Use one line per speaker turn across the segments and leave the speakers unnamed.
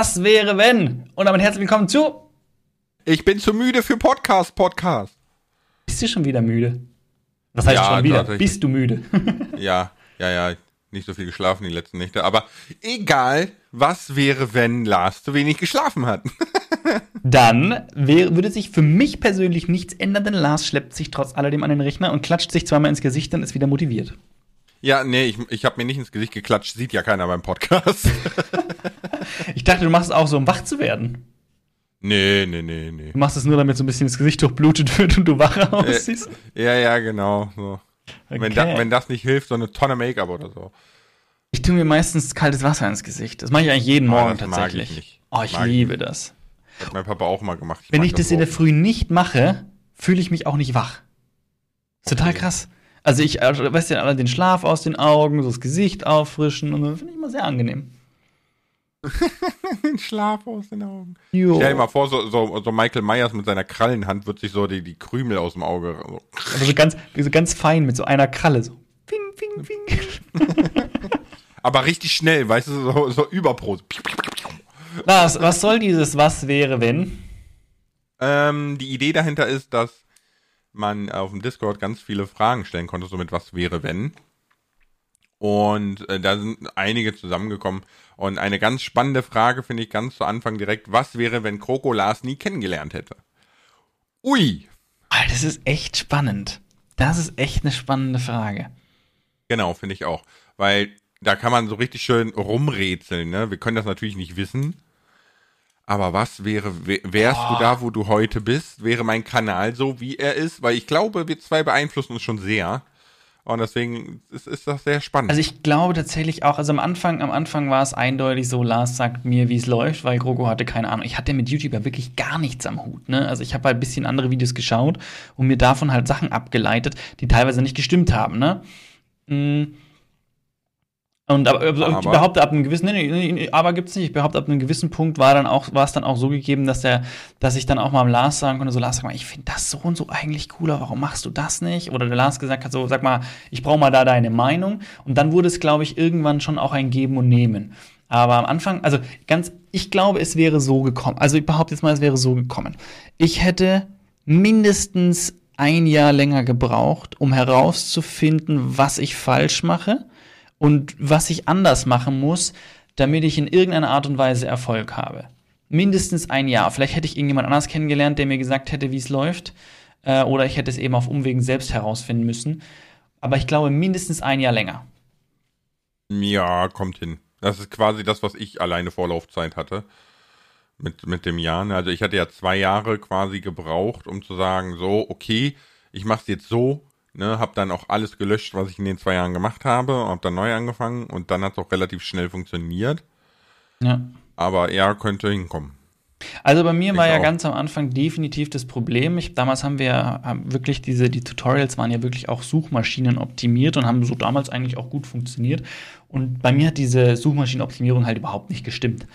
Was wäre wenn? Und damit herzlich willkommen zu.
Ich bin zu müde für Podcast, Podcast.
Bist du schon wieder müde? Was heißt
Ja,
schon wieder? Bist du müde?
Ja, ja, ja, nicht so viel geschlafen die letzten Nächte. Aber egal, was wäre, wenn Lars zu wenig geschlafen hat?
Dann wäre, würde sich für mich persönlich nichts ändern, denn Lars schleppt sich trotz alledem an den Rechner und klatscht sich zweimal ins Gesicht und ist wieder motiviert.
Ja, nee, ich, ich habe mir nicht ins Gesicht geklatscht, sieht ja keiner beim Podcast.
Ich dachte, du machst es auch so, um wach zu werden.
nee, nee, nee, nee.
Du machst es nur, damit so ein bisschen das Gesicht durchblutet wird und du wacher aussiehst.
Ja, ja, genau. So. Wenn, da,
Okay.
wenn das nicht hilft, so eine Tonne Make-up oder so.
Ich tue mir meistens kaltes Wasser ins Gesicht. Das mache ich eigentlich jeden
Ah,
Morgen
das ich
tatsächlich.
nicht.
Oh, ich
Mag ich
liebe das.
Hat mein Papa auch mal gemacht.
Wenn
mag
ich das in der. Früh nicht mache, fühle ich mich auch nicht wach. Ist total
Okay.
krass. Also ich, äh, weißt du, den Schlaf aus den Augen, so das Gesicht auffrischen und so, finde ich immer sehr angenehm.
den Schlaf aus den Augen.
Jo.
Stell dir mal vor, so, so, so Michael Myers mit seiner Krallenhand wird sich so die, die Krümel aus dem Auge. So.
Aber so ganz, so ganz fein mit so einer Kralle. So. Ping, ping, ping.
Aber richtig schnell, weißt du, so, so Überpros.
Lars, was soll dieses Was wäre, wenn?
Ähm, die Idee dahinter ist, dass man auf dem Discord ganz viele Fragen stellen konnte, so mit was wäre, wenn. Und äh, da sind einige zusammengekommen. Und eine ganz spannende Frage finde ich ganz zu Anfang direkt, was wäre, wenn Kroko Lars nie kennengelernt hätte? Ui,
Alter, das ist echt spannend. Das ist echt eine spannende Frage.
Genau, finde ich auch. Weil da kann man so richtig schön rumrätseln, ne? Wir können das natürlich nicht wissen. Aber was wäre, wär- wärst du da, wo du heute bist? Wäre mein Kanal so, wie er ist? Weil ich glaube, wir zwei beeinflussen uns schon sehr. Und deswegen ist, ist das sehr spannend.
Also ich glaube tatsächlich auch, also am Anfang, am Anfang war es eindeutig so, Lars sagt mir, wie es läuft, weil Grogo hatte keine Ahnung. Ich hatte mit YouTube ja wirklich gar nichts am Hut, ne? Also ich habe halt ein bisschen andere Videos geschaut und mir davon halt Sachen abgeleitet, die teilweise nicht gestimmt haben, ne? Mm. Und aber, aber, ich behaupte ab einem gewissen, nee, nee, nee, aber gibt's nicht. Ich behaupte ab einem gewissen Punkt war dann auch, war es dann auch so gegeben, dass der, dass ich dann auch mal am Lars sagen konnte, so Lars, sag mal, ich finde das so und so eigentlich cooler, warum machst du das nicht? Oder der Lars gesagt hat, so, sag mal, ich brauche mal da deine Meinung. Und dann wurde es, glaube ich, irgendwann schon auch ein Geben und Nehmen. Aber am Anfang, also ganz, ich glaube, es wäre so gekommen. Also ich behaupte jetzt mal, es wäre so gekommen. Ich hätte mindestens ein Jahr länger gebraucht, um herauszufinden, was ich falsch mache und was ich anders machen muss, damit ich in irgendeiner Art und Weise Erfolg habe. Mindestens ein Jahr. Vielleicht hätte ich irgendjemand anders kennengelernt, der mir gesagt hätte, wie es läuft. Äh, oder ich hätte es eben auf Umwegen selbst herausfinden müssen. Aber ich glaube, mindestens ein Jahr länger.
ja, kommt hin. Das ist quasi das, was ich alleine Vorlaufzeit hatte. Mit, mit dem Jahr. ne? Also ich hatte ja zwei Jahre quasi gebraucht, um zu sagen, so, okay, ich mach's jetzt so, ne, hab dann auch alles gelöscht, was ich in den zwei Jahren gemacht habe, hab dann neu angefangen und dann hat's auch relativ schnell funktioniert.
Ja.
Aber er könnte hinkommen.
Also bei mir
Ich
war ja
auch.
ganz am Anfang definitiv das Problem. Ich, damals haben wir haben wirklich diese, die Tutorials waren ja wirklich auch Suchmaschinen optimiert und haben so damals eigentlich auch gut funktioniert. Und bei mir hat diese Suchmaschinenoptimierung halt überhaupt nicht gestimmt.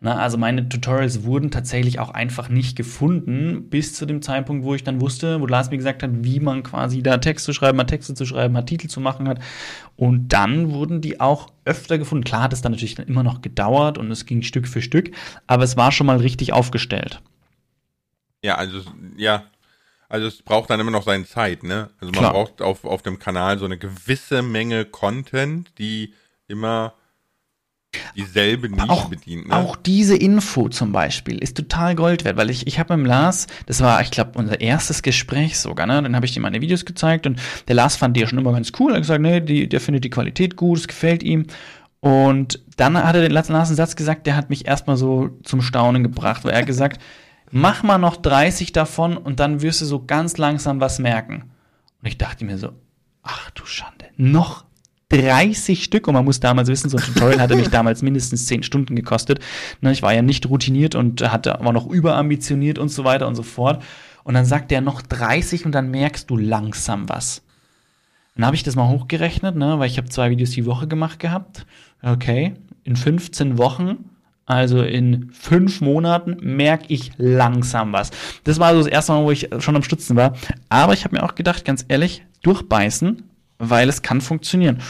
Na, also meine Tutorials wurden tatsächlich auch einfach nicht gefunden, bis zu dem Zeitpunkt, wo ich dann wusste, wo Lars mir gesagt hat, wie man quasi da Texte schreiben hat, Texte zu schreiben hat, Titel zu machen hat. Und dann wurden die auch öfter gefunden. Klar hat es dann natürlich dann immer noch gedauert und es ging Stück für Stück, aber es war schon mal richtig aufgestellt.
Ja, also, ja. Also es braucht dann immer noch seine Zeit, ne? Also man
Klar.
braucht auf, auf dem Kanal so eine gewisse Menge Content, die immer dieselbe Nische
auch,
bedient, ne?
auch diese Info zum Beispiel ist total Gold wert, weil ich, ich habe mit dem Lars, das war, ich glaube, unser erstes Gespräch sogar, ne? Dann habe ich ihm meine Videos gezeigt und der Lars fand die ja schon immer ganz cool. Er hat gesagt, nee, die, der findet die Qualität gut, es gefällt ihm. Und dann hat er den Lars einen Satz gesagt, der hat mich erstmal so zum Staunen gebracht, weil er hat gesagt, mach mal noch 30 davon und dann wirst du so ganz langsam was merken. Und ich dachte mir so, ach du Schande, noch 30 Stück und man muss damals wissen, so ein Tutorial hatte mich damals mindestens 10 Stunden gekostet. Ne, ich war ja nicht routiniert und hatte, war noch überambitioniert und so weiter und so fort. Und dann sagt er noch 30 und dann merkst du langsam was. Dann habe ich das mal hochgerechnet, ne, weil ich habe zwei Videos die Woche gemacht gehabt. Okay, in 15 Wochen, also in fünf Monaten, merke ich langsam was. Das war so das erste Mal, wo ich schon am Stutzen war. Aber ich habe mir auch gedacht, ganz ehrlich, durchbeißen, weil es kann funktionieren.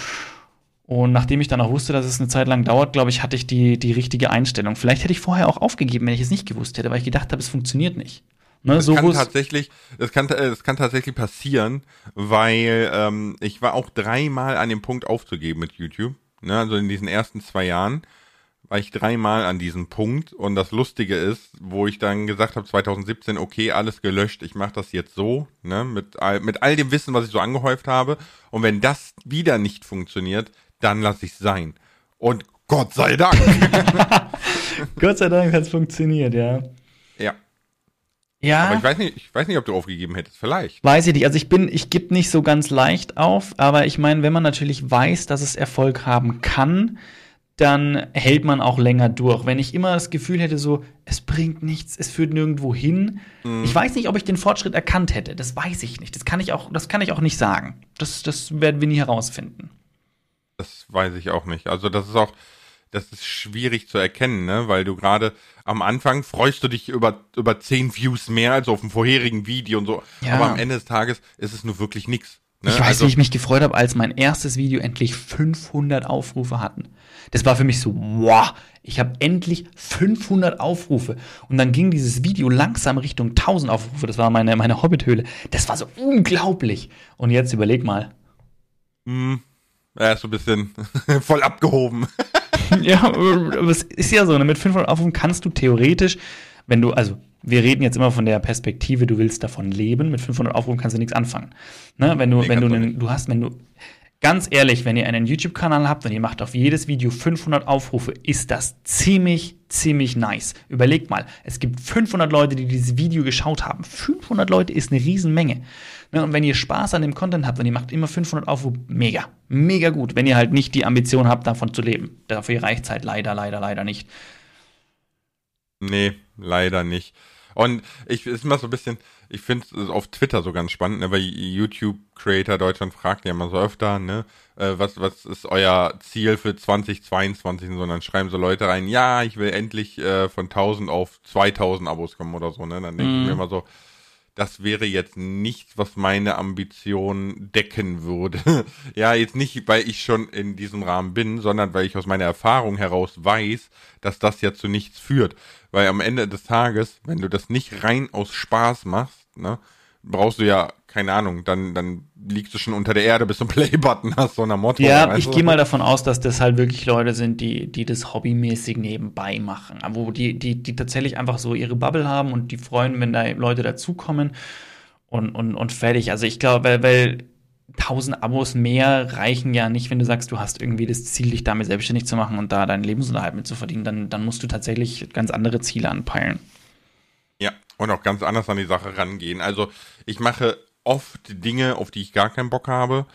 Und nachdem ich dann auch wusste, dass es eine Zeit lang dauert, glaube ich, hatte ich die, die richtige Einstellung. Vielleicht hätte ich vorher auch aufgegeben, wenn ich es nicht gewusst hätte, weil ich gedacht habe, es funktioniert nicht.
Ne, das, so kann tatsächlich, das, kann, äh, das kann tatsächlich passieren, weil ähm, ich war auch dreimal an dem Punkt aufzugeben mit YouTube. Ne, also in diesen ersten zwei Jahren war ich dreimal an diesem Punkt. Und das Lustige ist, wo ich dann gesagt habe, 2017, okay, alles gelöscht, ich mache das jetzt so, ne, mit all, mit all dem Wissen, was ich so angehäuft habe. Und wenn das wieder nicht funktioniert, dann lasse ich es sein. Und Gott sei Dank.
Gott sei Dank hat es funktioniert, ja.
Ja.
Ja.
Aber ich weiß nicht, ich weiß nicht, ob du aufgegeben hättest, vielleicht.
Weiß ich nicht. Also ich bin, ich gebe nicht so ganz leicht auf, aber ich meine, wenn man natürlich weiß, dass es Erfolg haben kann, dann hält man auch länger durch. Wenn ich immer das Gefühl hätte, so, es bringt nichts, es führt nirgendwo hin. Mhm. Ich weiß nicht, ob ich den Fortschritt erkannt hätte. Das weiß ich nicht. Das kann ich auch, das kann ich auch nicht sagen. Das, das werden wir nie herausfinden.
Das weiß ich auch nicht. Also das ist auch, das ist schwierig zu erkennen, ne? Weil du gerade am Anfang freust du dich über, über zehn Views mehr als auf dem vorherigen Video und so. Ja. Aber am Ende des Tages ist es nur wirklich nichts.
Ne? Ich weiß, also, wie ich mich gefreut habe, als mein erstes Video endlich 500 Aufrufe hatten. Das war für mich so, wow, ich habe endlich 500 Aufrufe. Und dann ging dieses Video langsam Richtung 1000 Aufrufe. Das war meine, meine Hobbithöhle. Das war so unglaublich. Und jetzt überleg mal.
Hm, er ist so ein bisschen voll abgehoben.
ja, aber es ist ja so, ne? mit 500 Aufrufen kannst du theoretisch, wenn du, also wir reden jetzt immer von der Perspektive, du willst davon leben, mit 500 Aufrufen kannst du nichts anfangen. Ne? Wenn du, nee, wenn du, einen, du hast, wenn du, ganz ehrlich, wenn ihr einen YouTube-Kanal habt und ihr macht auf jedes Video 500 Aufrufe, ist das ziemlich, ziemlich nice. Überlegt mal, es gibt 500 Leute, die dieses Video geschaut haben. 500 Leute ist eine Riesenmenge. Ne, und wenn ihr Spaß an dem Content habt und ihr macht immer 500 Aufrufe, mega, mega gut. Wenn ihr halt nicht die Ambition habt, davon zu leben. Dafür reicht es halt leider, leider, leider nicht.
Nee, leider nicht. Und ich ist immer so ein bisschen, ich finde es auf Twitter so ganz spannend, ne, weil YouTube Creator Deutschland fragt ja immer so öfter, ne, äh, was, was ist euer Ziel für 2022 und so, und dann schreiben so Leute rein, ja, ich will endlich äh, von 1000 auf 2000 Abos kommen oder so, ne, dann denke mm. ich mir mhm. immer so, das wäre jetzt nichts, was meine Ambition decken würde. ja, jetzt nicht, weil ich schon in diesem Rahmen bin, sondern weil ich aus meiner Erfahrung heraus weiß, dass das ja zu nichts führt. Weil am Ende des Tages, wenn du das nicht rein aus Spaß machst, ne, brauchst du ja, keine Ahnung, dann, dann liegst du schon unter der Erde, bis du einen Play-Button hast, so einer Motto.
Ja, ich gehe mal davon aus, dass das halt wirklich Leute sind, die, die das hobbymäßig nebenbei machen. Wo die, die, die tatsächlich einfach so ihre Bubble haben und die freuen, wenn da Leute dazukommen und, und, und fertig. Also ich glaube, weil, weil 1000 Abos mehr reichen ja nicht, wenn du sagst, du hast irgendwie das Ziel, dich damit selbstständig zu machen und da deinen Lebensunterhalt mit zu verdienen. Dann, dann musst du tatsächlich ganz andere Ziele anpeilen.
Ja, und auch ganz anders an die Sache rangehen. Also ich mache oft Dinge, auf die ich gar keinen Bock habe,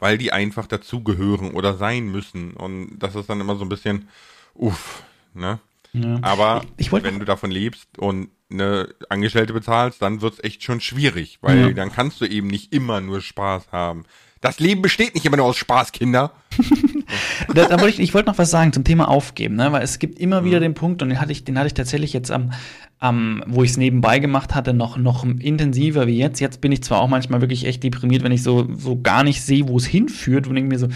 weil die einfach dazugehören oder sein müssen. Und das ist dann immer so ein bisschen, uff, ne? Ja. Aber ich, ich wenn du davon lebst und eine Angestellte bezahlst, dann wird's echt schon schwierig, weil ja. dann kannst du eben nicht immer nur Spaß haben. Das Leben besteht nicht immer nur aus Spaß, Kinder.
da, da wollte ich, ich wollte noch was sagen zum Thema Aufgeben, ne? weil es gibt immer wieder mhm. den Punkt, und den hatte ich, den hatte ich tatsächlich jetzt am, am wo ich es nebenbei gemacht hatte, noch, noch intensiver wie jetzt. Jetzt bin ich zwar auch manchmal wirklich echt deprimiert, wenn ich so, so gar nicht sehe, wo es hinführt und denke mir so,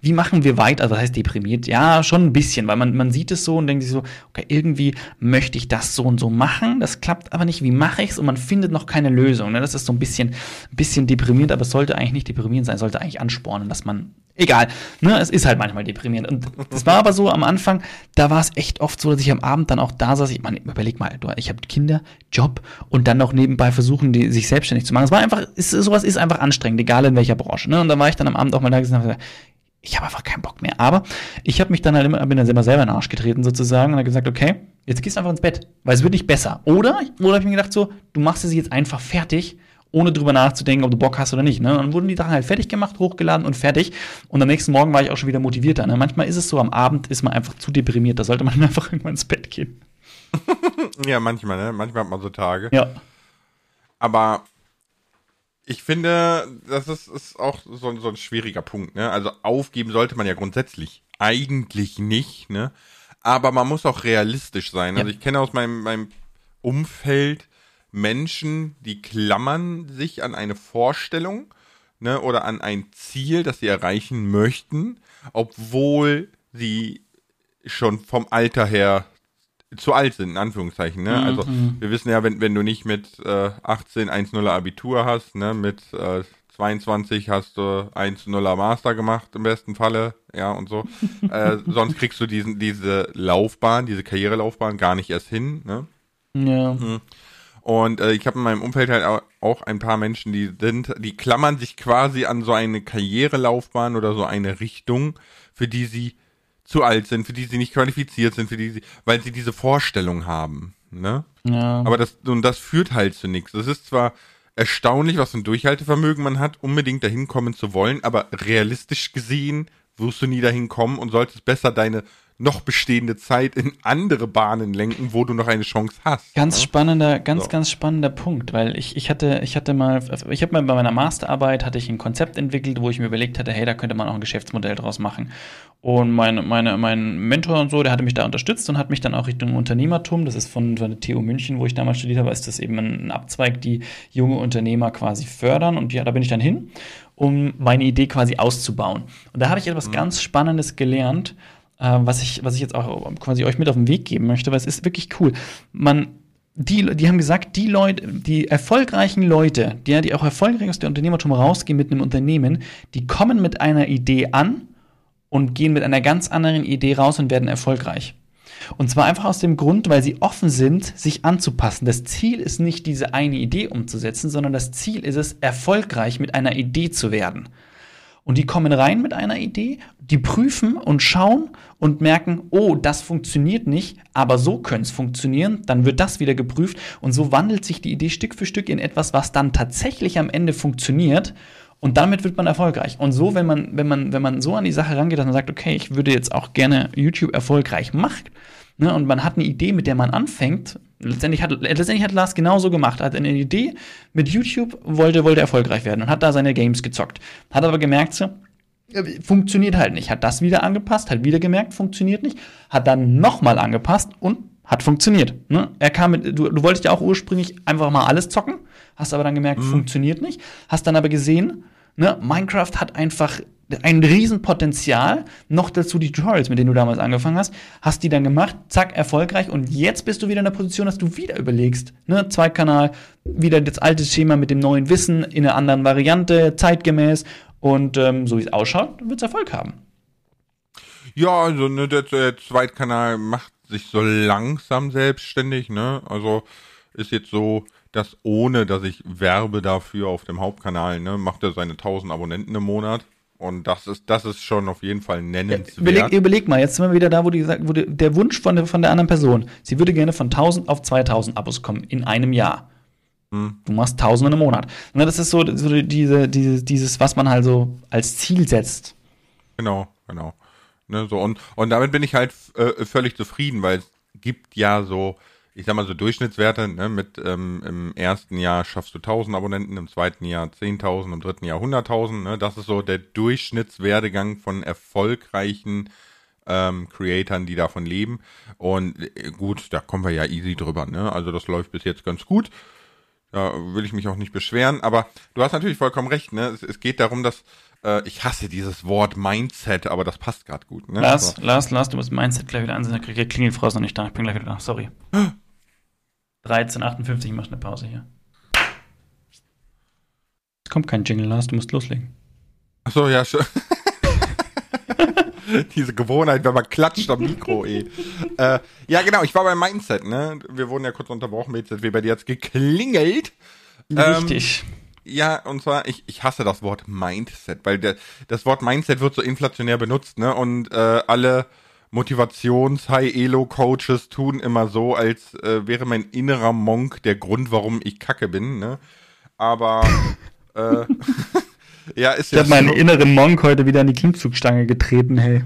wie machen wir weiter? Also, das heißt deprimiert? Ja, schon ein bisschen, weil man, man sieht es so und denkt sich so, okay, irgendwie möchte ich das so und so machen, das klappt aber nicht, wie mache ich es? Und man findet noch keine Lösung. Ne? Das ist so ein bisschen, bisschen deprimierend, aber es sollte eigentlich nicht deprimierend sein, sollte eigentlich anspornen, dass man egal. Ne, es ist halt manchmal deprimierend. Und das war aber so am Anfang, da war es echt oft so, dass ich am Abend dann auch da saß. Ich meine, überleg mal, ich habe Kinder, Job und dann noch nebenbei versuchen, die, sich selbstständig zu machen. Es war einfach, ist, sowas ist einfach anstrengend, egal in welcher Branche. Ne? Und dann war ich dann am Abend auch mal da gesagt, ich habe einfach keinen Bock mehr. Aber ich habe mich dann halt immer, bin dann immer selber in den Arsch getreten sozusagen und habe gesagt, okay, jetzt gehst du einfach ins Bett, weil es wird nicht besser. Oder, oder habe ich mir gedacht so, du machst es jetzt einfach fertig ohne drüber nachzudenken, ob du Bock hast oder nicht. Ne? Und dann wurden die Sachen halt fertig gemacht, hochgeladen und fertig. Und am nächsten Morgen war ich auch schon wieder motivierter. Ne? Manchmal ist es so, am Abend ist man einfach zu deprimiert. Da sollte man einfach irgendwann ins Bett gehen.
ja, manchmal, ne? Manchmal hat man so Tage.
Ja.
Aber ich finde, das ist, ist auch so, so ein schwieriger Punkt. Ne? Also aufgeben sollte man ja grundsätzlich eigentlich nicht. Ne? Aber man muss auch realistisch sein. Also ich kenne aus meinem, meinem Umfeld Menschen, die klammern sich an eine Vorstellung ne, oder an ein Ziel, das sie erreichen möchten. obwohl sie schon vom Alter her zu alt sind, in Anführungszeichen. Ne? Also
Mhm.
wir wissen ja, wenn, wenn du nicht mit äh, 18 1-0er Abitur hast, ne, mit äh, 22 hast du 1-0er Master gemacht im besten Falle, ja und so. äh, sonst kriegst du diesen, diese Laufbahn, diese Karrierelaufbahn gar nicht erst hin. Ne?
Ja.
Und äh, ich habe in meinem Umfeld halt au- auch ein paar Menschen, die sind, die klammern sich quasi an so eine Karrierelaufbahn oder so eine Richtung, für die sie zu alt sind, für die sie nicht qualifiziert sind, für die sie, weil sie diese Vorstellung haben. Ne?
Ja.
Aber das, und das führt halt zu nichts. Es ist zwar erstaunlich, was für ein Durchhaltevermögen man hat, unbedingt dahin kommen zu wollen, aber realistisch gesehen wirst du nie dahin kommen und solltest besser deine noch bestehende Zeit in andere Bahnen lenken, wo du noch eine Chance hast.
Ganz
ne?
spannender, ganz,
So.
ganz spannender Punkt, weil ich, ich hatte, ich hatte mal, ich habe mal bei meiner Masterarbeit hatte ich ein Konzept entwickelt, wo ich mir überlegt hatte, hey, da könnte man auch ein Geschäftsmodell draus machen. Und meine, meine, mein Mentor und so, der hatte mich da unterstützt und hat mich dann auch Richtung Unternehmertum, das ist von, von der TU München, wo ich damals studiert habe, ist das eben ein Abzweig, die junge Unternehmer quasi fördern und ja, da bin ich dann hin, um meine Idee quasi auszubauen. Und da habe ich etwas ganz Spannendes gelernt, äh, was ich, was ich jetzt auch quasi euch mit auf den Weg geben möchte, weil es ist wirklich cool. Man, die, die haben gesagt, die Leute, die erfolgreichen Leute, die, die auch erfolgreich aus der Unternehmertum rausgehen mit einem Unternehmen, die kommen mit einer Idee an und gehen mit einer ganz anderen Idee raus und werden erfolgreich. Und zwar einfach aus dem Grund, weil sie offen sind, sich anzupassen. Das Ziel ist nicht, diese eine Idee umzusetzen, sondern das Ziel ist es, erfolgreich mit einer Idee zu werden. Und die kommen rein mit einer Idee, die prüfen und schauen und merken, oh, das funktioniert nicht, aber so könnte es funktionieren. Dann wird das wieder geprüft und so wandelt sich die Idee Stück für Stück in etwas, was dann tatsächlich am Ende funktioniert. Und damit wird man erfolgreich. Und so, wenn man, wenn man, wenn man so an die Sache rangeht, dass man sagt, okay, ich würde jetzt auch gerne YouTube erfolgreich machen, ne, und man hat eine Idee, mit der man anfängt, letztendlich hat, letztendlich hat Lars genauso gemacht, Er hat eine Idee mit YouTube, wollte, wollte erfolgreich werden und hat da seine Games gezockt. Hat aber gemerkt, so, äh, funktioniert halt nicht. Hat das wieder angepasst, hat wieder gemerkt, funktioniert nicht, hat dann nochmal angepasst und hat funktioniert. Ne? Er kam mit, du, du wolltest ja auch ursprünglich einfach mal alles zocken, hast aber dann gemerkt, funktioniert nicht, hast dann aber gesehen, ne, Minecraft hat einfach ein Riesenpotenzial, noch dazu die Tutorials, mit denen du damals angefangen hast, hast die dann gemacht, zack, erfolgreich und jetzt bist du wieder in der Position, dass du wieder überlegst, ne, Zweitkanal, wieder das alte Schema mit dem neuen Wissen in einer anderen Variante, zeitgemäß und ähm, so wie es ausschaut, wird es Erfolg haben.
Ja, also ne, der, der Zweitkanal macht sich so langsam selbstständig, ne? Also ist jetzt so, dass ohne, dass ich werbe dafür auf dem Hauptkanal, ne, macht er seine 1000 Abonnenten im Monat. Und das ist, das ist schon auf jeden Fall nennenswert.
Überleg, überleg mal, jetzt sind wir wieder da, wo, die, gesagt- wo die, der Wunsch von der, von der anderen Person, sie würde gerne von 1000 auf 2000 Abos kommen in einem Jahr.
Hm.
Du machst 1000 im Monat. Ne, das ist so, so diese, diese, dieses, was man halt so als Ziel setzt.
Genau, genau. Ne, so und, und damit bin ich halt äh, völlig zufrieden, weil es gibt ja so, ich sag mal so Durchschnittswerte, ne, mit ähm, im ersten Jahr schaffst du 1000 Abonnenten, im zweiten Jahr 10.000, im dritten Jahr 100.000, ne, das ist so der Durchschnittswerdegang von erfolgreichen ähm, Creatoren, die davon leben und äh, gut, da kommen wir ja easy drüber, ne, also das läuft bis jetzt ganz gut. Da will ich mich auch nicht beschweren, aber du hast natürlich vollkommen recht, ne? Es, es geht darum, dass äh, ich hasse dieses Wort Mindset, aber das passt gerade gut, ne?
Lars,
So.
Lars, Lars, du musst Mindset gleich wieder ansehen. Da klingelt Frau ist noch nicht da. Ich bin gleich wieder da. Sorry. 13,58, ich mach eine Pause hier. Es kommt kein Jingle, Lars, du musst loslegen.
Ach so, ja, schon. Diese Gewohnheit, wenn man klatscht am Mikro, eh. äh, ja, genau, ich war beim Mindset, ne? Wir wurden ja kurz unterbrochen, BZW, bei dir hat's geklingelt. Ähm,
Richtig.
Ja, und zwar, ich, ich hasse das Wort Mindset, weil der, das Wort Mindset wird so inflationär benutzt, ne? Und äh, alle Motivations-High-Elo-Coaches tun immer so, als äh, wäre mein innerer Monk der Grund, warum ich kacke bin, ne? Aber äh, ja, ist
Ich
ja
habe meinen inneren Monk heute wieder an die Klimmzugstange getreten, hey.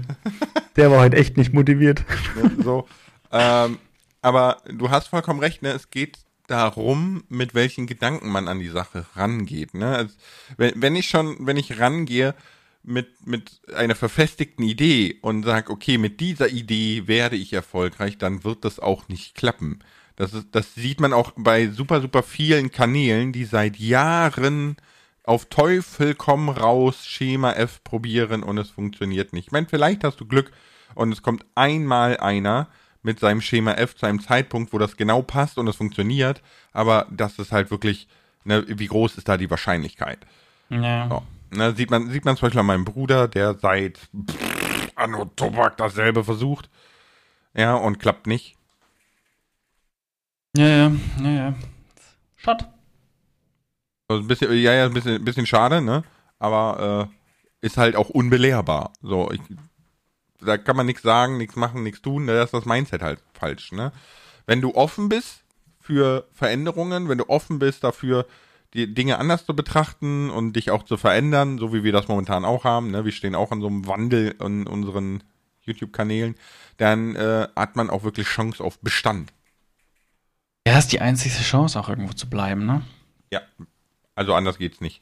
Der war heute echt nicht motiviert.
ne, so. Ähm, aber du hast vollkommen recht, ne? Es geht darum, mit welchen Gedanken man an die Sache rangeht. Ne? Also, wenn, wenn ich schon, wenn ich rangehe mit, mit einer verfestigten Idee und sage, okay, mit dieser Idee werde ich erfolgreich, dann wird das auch nicht klappen. Das, ist, das sieht man auch bei super, super vielen Kanälen, die seit Jahren auf Teufel komm raus Schema F probieren und es funktioniert nicht. Ich meine, vielleicht hast du Glück und es kommt einmal einer mit seinem Schema F zu einem Zeitpunkt, wo das genau passt und es funktioniert, aber das ist halt wirklich, ne, wie groß ist da die Wahrscheinlichkeit?
Ja.
So. Ne, sieht man, sieht man zum Beispiel an meinem Bruder, der seit pff, Anno Tobak dasselbe versucht. Ja, und klappt nicht.
Ja, ja, ja, ja. Schott.
Also ein bisschen, ja, ja, ein bisschen, bisschen schade, ne? Aber äh, ist halt auch unbelehrbar. So, ich, da kann man nichts sagen, nichts machen, nichts tun. Da ist das Mindset halt falsch, ne? Wenn du offen bist für Veränderungen, wenn du offen bist dafür, die Dinge anders zu betrachten und dich auch zu verändern, so wie wir das momentan auch haben, ne? Wir stehen auch an so einem Wandel in unseren YouTube-Kanälen, dann äh, hat man auch wirklich Chance auf Bestand.
Ja, ist die einzige Chance, auch irgendwo zu bleiben, ne?
Ja, also anders geht's nicht.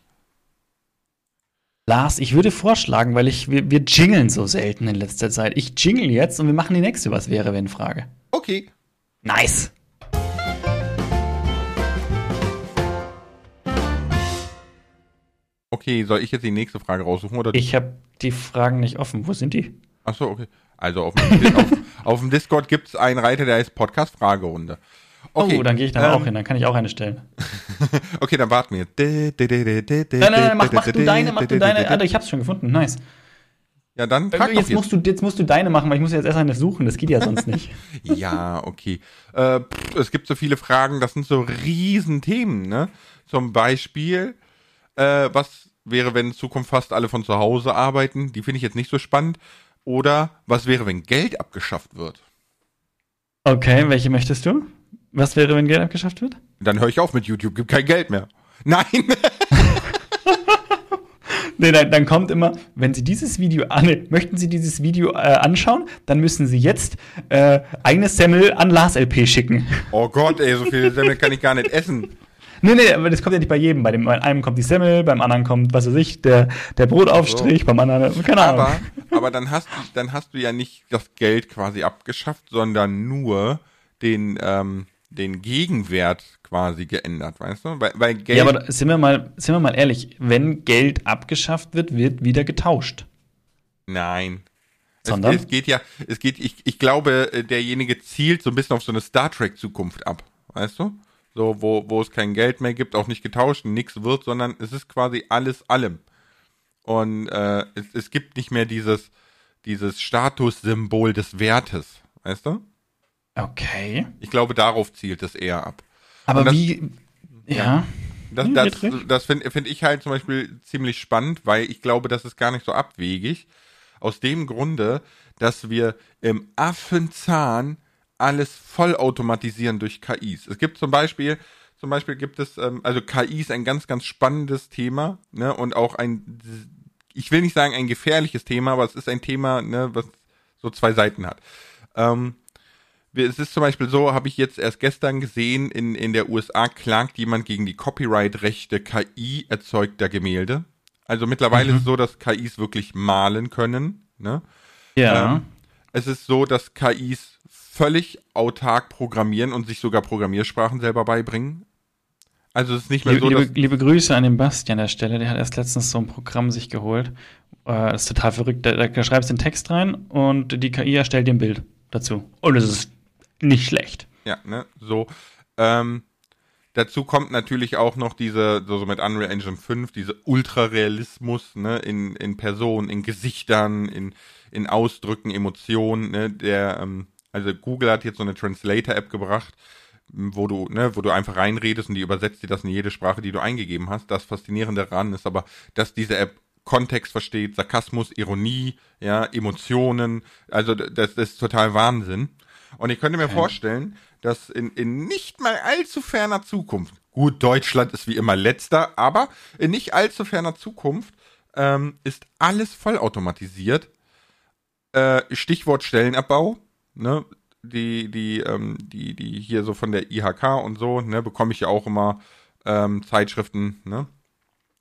Lars, ich würde vorschlagen, weil ich, wir, wir jingeln so selten in letzter Zeit. Ich jingle jetzt und wir machen die nächste Was wäre, wenn Frage.
Okay.
Nice.
Okay, soll ich jetzt die nächste Frage raussuchen oder?
Ich habe die Fragen nicht offen. Wo sind die?
Achso, okay. Also auf dem, auf, auf dem Discord gibt es einen Reiter, der heißt Podcast-Fragerunde. Okay,
oh, dann gehe ich da
ähm,
auch hin, dann kann ich auch eine stellen.
okay, dann warten wir.
Nein, nein, nein, mach, mach du deine, mach du deine. Alter, ich hab's schon gefunden, nice.
Ja, dann frag
jetzt, musst du, jetzt musst du deine machen, weil ich muss jetzt erst eine suchen, das geht ja sonst nicht.
ja, okay. Äh, pff, es gibt so viele Fragen, das sind so Riesenthemen, ne? Zum Beispiel, äh, was wäre, wenn in Zukunft fast alle von zu Hause arbeiten? Die finde ich jetzt nicht so spannend. Oder was wäre, wenn Geld abgeschafft wird?
Okay, welche möchtest du? Was wäre, wenn Geld abgeschafft wird?
Dann höre ich auf mit YouTube, gibt kein Geld mehr. Nein!
nee, dann, dann, kommt immer, wenn Sie dieses Video, ah, nee, möchten Sie dieses Video äh, anschauen, dann müssen Sie jetzt äh, eine Semmel an Lars LP schicken.
Oh Gott, ey, so viele Semmel kann ich gar nicht essen.
Nee, nee, aber das kommt ja nicht bei jedem. Bei dem bei einem kommt die Semmel, beim anderen kommt, was weiß ich, der, der Brotaufstrich, so. beim anderen, keine Ahnung.
Aber, aber dann hast du, dann hast du ja nicht das Geld quasi abgeschafft, sondern nur den, ähm, den Gegenwert quasi geändert, weißt du? Weil, weil
Geld. Ja, aber sind wir mal, sind wir mal ehrlich, wenn Geld abgeschafft wird, wird wieder getauscht.
Nein.
Sondern?
Es, es geht ja, es geht, ich, ich glaube, äh, derjenige zielt so ein bisschen auf so eine Star Trek Zukunft ab, weißt du? So, wo, wo es kein Geld mehr gibt, auch nicht getauscht, nichts wird, sondern es ist quasi alles allem. Und äh, es, es gibt nicht mehr dieses, dieses Statussymbol des Wertes, weißt du?
Okay.
Ich glaube, darauf zielt es eher ab.
Aber das, wie, ja.
Das, hm, das, das finde find ich halt zum Beispiel ziemlich spannend, weil ich glaube, das ist gar nicht so abwegig. Aus dem Grunde, dass wir im Affenzahn alles vollautomatisieren durch KIs. Es gibt zum Beispiel, zum Beispiel gibt es, ähm, also KI ist ein ganz, ganz spannendes Thema, ne, und auch ein, ich will nicht sagen ein gefährliches Thema, aber es ist ein Thema, ne, was so zwei Seiten hat. Ähm, es ist zum Beispiel so, habe ich jetzt erst gestern gesehen, in, in der USA klagt jemand gegen die Copyright-Rechte KI erzeugter Gemälde. Also mittlerweile mhm. ist es so, dass KIs wirklich malen können. Ne?
Ja. Ähm,
es ist so, dass KIs völlig autark programmieren und sich sogar Programmiersprachen selber beibringen. Also es ist nicht mehr
liebe,
so,
liebe, liebe Grüße an den Basti an der Stelle, der hat erst letztens so ein Programm sich geholt. Äh, das ist total verrückt. Da, da schreibst du den Text rein und die KI erstellt dir ein Bild dazu. Und es ist nicht schlecht.
Ja, ne, so. Ähm, dazu kommt natürlich auch noch diese, so, so mit Unreal Engine 5, diese Ultrarealismus, ne, in, in Personen, in Gesichtern, in, in Ausdrücken, Emotionen, ne, der, ähm, also Google hat jetzt so eine Translator-App gebracht, wo du, ne, wo du einfach reinredest und die übersetzt dir das in jede Sprache, die du eingegeben hast. Das Faszinierende daran ist aber, dass diese App Kontext versteht, Sarkasmus, Ironie, ja, Emotionen, also das, das ist total Wahnsinn. Und ich könnte mir vorstellen, dass in, in nicht mal allzu ferner Zukunft, gut, Deutschland ist wie immer letzter, aber in nicht allzu ferner Zukunft ähm, ist alles vollautomatisiert. Äh, Stichwort Stellenabbau, ne? Die, die, ähm, die, die hier so von der IHK und so, ne, bekomme ich ja auch immer ähm, Zeitschriften, ne?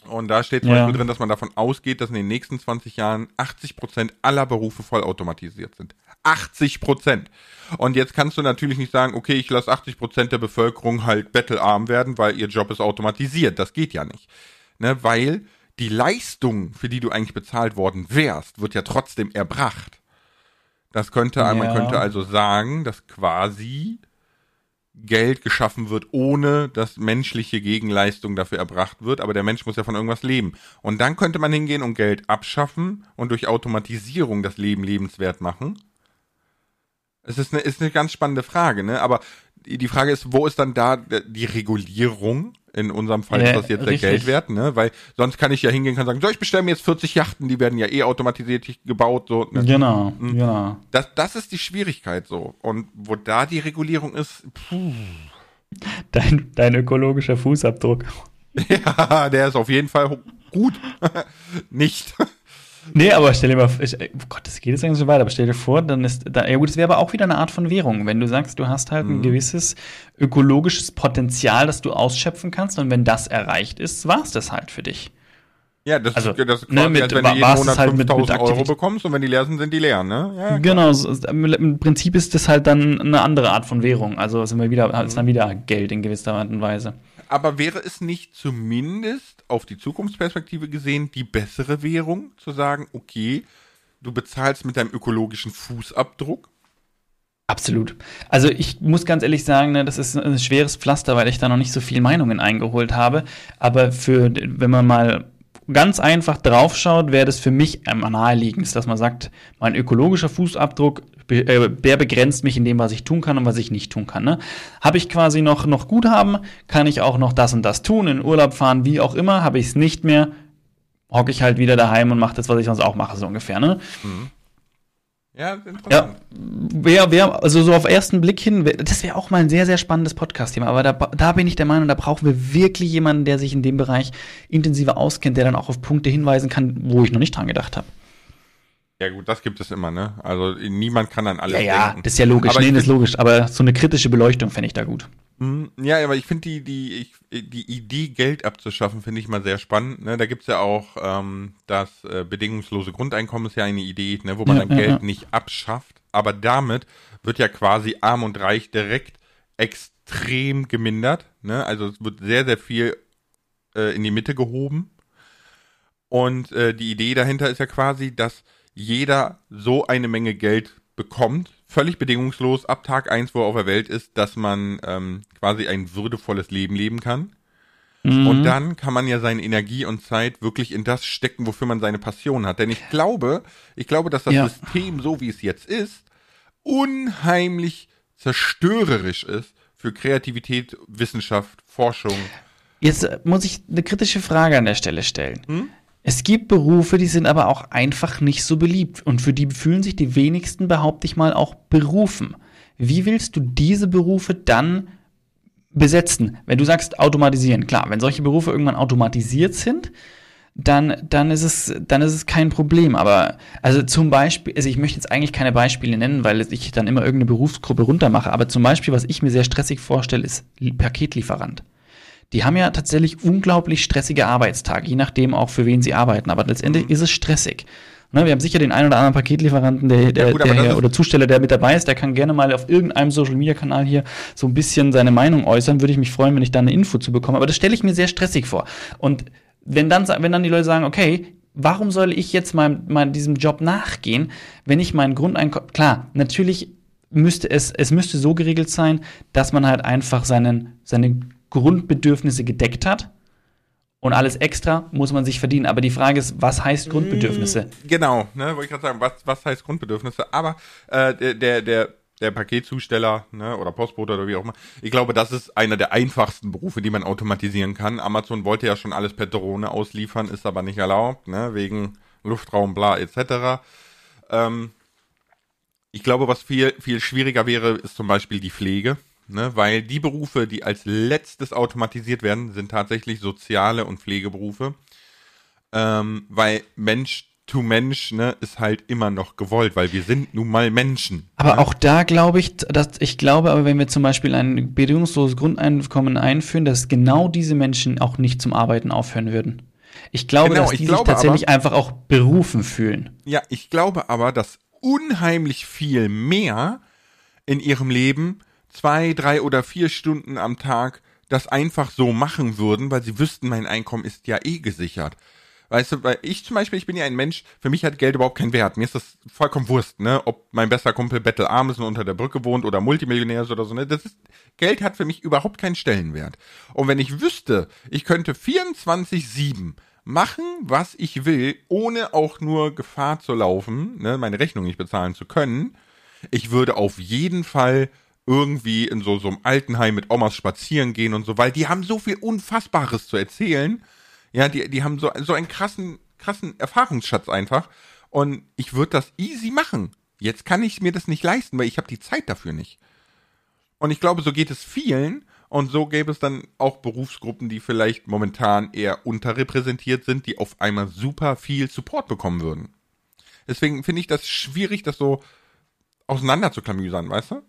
Und da steht zum ja. Beispiel drin, dass man davon ausgeht, dass in den nächsten 20 Jahren 80 Prozent aller Berufe vollautomatisiert sind. 80 Prozent. Und jetzt kannst du natürlich nicht sagen, okay, ich lasse 80 Prozent der Bevölkerung halt bettelarm werden, weil ihr Job ist automatisiert. Das geht ja nicht. ne, weil die Leistung, für die du eigentlich bezahlt worden wärst, wird ja trotzdem erbracht. Das könnte, ja. man könnte also sagen, dass quasi Geld geschaffen wird, ohne dass menschliche Gegenleistung dafür erbracht wird, aber der Mensch muss ja von irgendwas leben. Und dann könnte man hingehen und Geld abschaffen und durch Automatisierung das Leben lebenswert machen. Es ist eine, ist eine ganz spannende Frage, ne? Aber die Frage ist, wo ist dann da die Regulierung? In unserem Fall ja, ist das jetzt richtig. der Geldwert, ne? Weil sonst kann ich ja hingehen und sagen, so, ich bestelle mir jetzt 40 Yachten, die werden ja eh automatisiert gebaut, so.
Ne? Genau, mhm. genau.
Das, das ist die Schwierigkeit so. Und wo da die Regulierung ist, puh.
Dein, dein ökologischer Fußabdruck.
Ja, der ist auf jeden Fall gut. Nicht.
Nee, aber stell dir mal, ich, oh Gott, das geht jetzt eigentlich so weiter, aber stell dir vor, dann ist, da, ja gut, das wäre aber auch wieder eine Art von Währung. Wenn du sagst, du hast halt mhm. ein gewisses ökologisches Potenzial, das du ausschöpfen kannst und wenn das erreicht ist, war es das halt für dich.
Ja, das also, ist das ne, mit, als wenn du jeden Monat halt 5000 Euro bekommst und wenn die leer sind, sind die leer, ne?
Ja, genau, so, im Prinzip ist das halt dann eine andere Art von Währung. Also sind wir wieder, mhm. ist dann wieder Geld in gewisser Art und Weise.
Aber wäre es nicht zumindest auf die Zukunftsperspektive gesehen die bessere Währung, zu sagen, okay, du bezahlst mit deinem ökologischen Fußabdruck?
Absolut. Also ich muss ganz ehrlich sagen, ne, das ist ein schweres Pflaster, weil ich da noch nicht so viel Meinungen eingeholt habe. Aber für, wenn man mal ganz einfach draufschaut, wäre das für mich am naheliegendsten, dass man sagt, mein ökologischer Fußabdruck äh, der begrenzt mich in dem, was ich tun kann und was ich nicht tun kann. Ne? Habe ich quasi noch, noch Guthaben, kann ich auch noch das und das tun, in Urlaub fahren, wie auch immer, habe ich es nicht mehr, hocke ich halt wieder daheim und mache das, was ich sonst auch mache, so ungefähr. Ne? Mhm. Ja. Ja, wer, wer, also so auf ersten Blick hin, das wäre auch mal ein sehr, sehr spannendes Podcast-Thema. Aber da, da bin ich der Meinung, da brauchen wir wirklich jemanden, der sich in dem Bereich intensiver auskennt, der dann auch auf Punkte hinweisen kann, wo ich noch nicht dran gedacht habe.
Ja gut, das gibt es immer, ne? Also niemand kann an alles
ja, denken. Ja, das ist ja logisch. Aber nee, das ist logisch. Aber so eine kritische Beleuchtung fände ich da gut.
Mhm. Ja, aber ich finde die, die, ich, die Idee, Geld abzuschaffen, finde ich mal sehr spannend. Ne? Da gibt's ja auch ähm, das äh, bedingungslose Grundeinkommen ist ja eine Idee, ne? wo man ja, dann ja, Geld ja. nicht abschafft. Aber damit wird ja quasi arm und reich direkt extrem gemindert. Ne? Also es wird sehr, sehr viel äh, in die Mitte gehoben. Und äh, die Idee dahinter ist ja quasi, dass jeder so eine Menge Geld bekommt, völlig bedingungslos ab Tag 1, wo er auf der Welt ist, dass man ähm, quasi ein würdevolles Leben leben kann. Mhm. Und dann kann man ja seine Energie und Zeit wirklich in das stecken, wofür man seine Passion hat. Denn ich glaube, ich glaube, dass das ja. System, so wie es jetzt ist, unheimlich zerstörerisch ist für Kreativität, Wissenschaft, Forschung.
Jetzt muss ich eine kritische Frage an der Stelle stellen. Hm? Es gibt Berufe, die sind aber auch einfach nicht so beliebt und für die fühlen sich die wenigsten, behaupte ich mal, auch berufen. Wie willst du diese Berufe dann besetzen? Wenn du sagst automatisieren, klar, wenn solche Berufe irgendwann automatisiert sind, dann, dann ist es, dann ist es kein Problem. Aber, also zum Beispiel, also ich möchte jetzt eigentlich keine Beispiele nennen, weil ich dann immer irgendeine Berufsgruppe runtermache. Aber zum Beispiel, was ich mir sehr stressig vorstelle, ist Paketlieferant die haben ja tatsächlich unglaublich stressige Arbeitstage, je nachdem auch für wen sie arbeiten. Aber letztendlich mhm. ist es stressig. Ne, wir haben sicher den einen oder anderen Paketlieferanten, der, der, ja, gut, der oder Zusteller, der mit dabei ist, der kann gerne mal auf irgendeinem Social Media Kanal hier so ein bisschen seine Meinung äußern. Würde ich mich freuen, wenn ich da eine Info zu bekomme. Aber das stelle ich mir sehr stressig vor. Und wenn dann, wenn dann die Leute sagen, okay, warum soll ich jetzt mal, mal diesem Job nachgehen, wenn ich mein Grundeinkommen, klar, natürlich müsste es, es müsste so geregelt sein, dass man halt einfach seinen, seine Grundbedürfnisse gedeckt hat. Und alles extra muss man sich verdienen. Aber die Frage ist, was heißt Grundbedürfnisse?
Mm, genau, ne, wollte ich gerade sagen, was, was heißt Grundbedürfnisse? Aber äh, der, der, der Paketzusteller ne, oder Postbote oder wie auch immer, ich glaube, das ist einer der einfachsten Berufe, die man automatisieren kann. Amazon wollte ja schon alles per Drohne ausliefern, ist aber nicht erlaubt, ne, wegen Luftraum, bla etc. Ähm, ich glaube, was viel, viel schwieriger wäre, ist zum Beispiel die Pflege ne? weil die Berufe, die als letztes automatisiert werden, sind tatsächlich soziale und Pflegeberufe, ähm, weil Mensch to Mensch ne, ist halt immer noch gewollt, weil wir sind nun mal Menschen.
Aber
ne?
auch da glaube ich, dass ich glaube, aber wenn wir zum Beispiel ein bedingungsloses Grundeinkommen einführen, dass genau diese Menschen auch nicht zum Arbeiten aufhören würden. Ich glaube, genau, dass die sich tatsächlich aber, einfach auch berufen fühlen.
Ja, ich glaube aber, dass unheimlich viel mehr in ihrem Leben zwei, drei oder vier Stunden am Tag das einfach so machen würden, weil sie wüssten, mein Einkommen ist ja eh gesichert. Weißt du, weil ich zum Beispiel, ich bin ja ein Mensch, für mich hat Geld überhaupt keinen Wert. Mir ist das vollkommen wurscht, ne? Ob mein bester Kumpel bettelarm ist und unter der Brücke wohnt oder Multimillionär ist oder so, ne? Das ist, Geld hat für mich überhaupt keinen Stellenwert. Und wenn ich wüsste, ich könnte 24-7 machen, was ich will, ohne auch nur Gefahr zu laufen, ne, meine Rechnung nicht bezahlen zu können, ich würde auf jeden Fall irgendwie in so, so einem Altenheim mit Omas spazieren gehen und so, weil die haben so viel Unfassbares zu erzählen. Ja, die, die haben so, so einen krassen, krassen Erfahrungsschatz einfach. Und ich würde das easy machen. Jetzt kann ich mir das nicht leisten, weil ich habe die Zeit dafür nicht. Und ich glaube, so geht es vielen. Und so gäbe es dann auch Berufsgruppen, die vielleicht momentan eher unterrepräsentiert sind, die auf einmal super viel Support bekommen würden. Deswegen finde ich das schwierig, das so auseinander zu klamüsern, weißt du?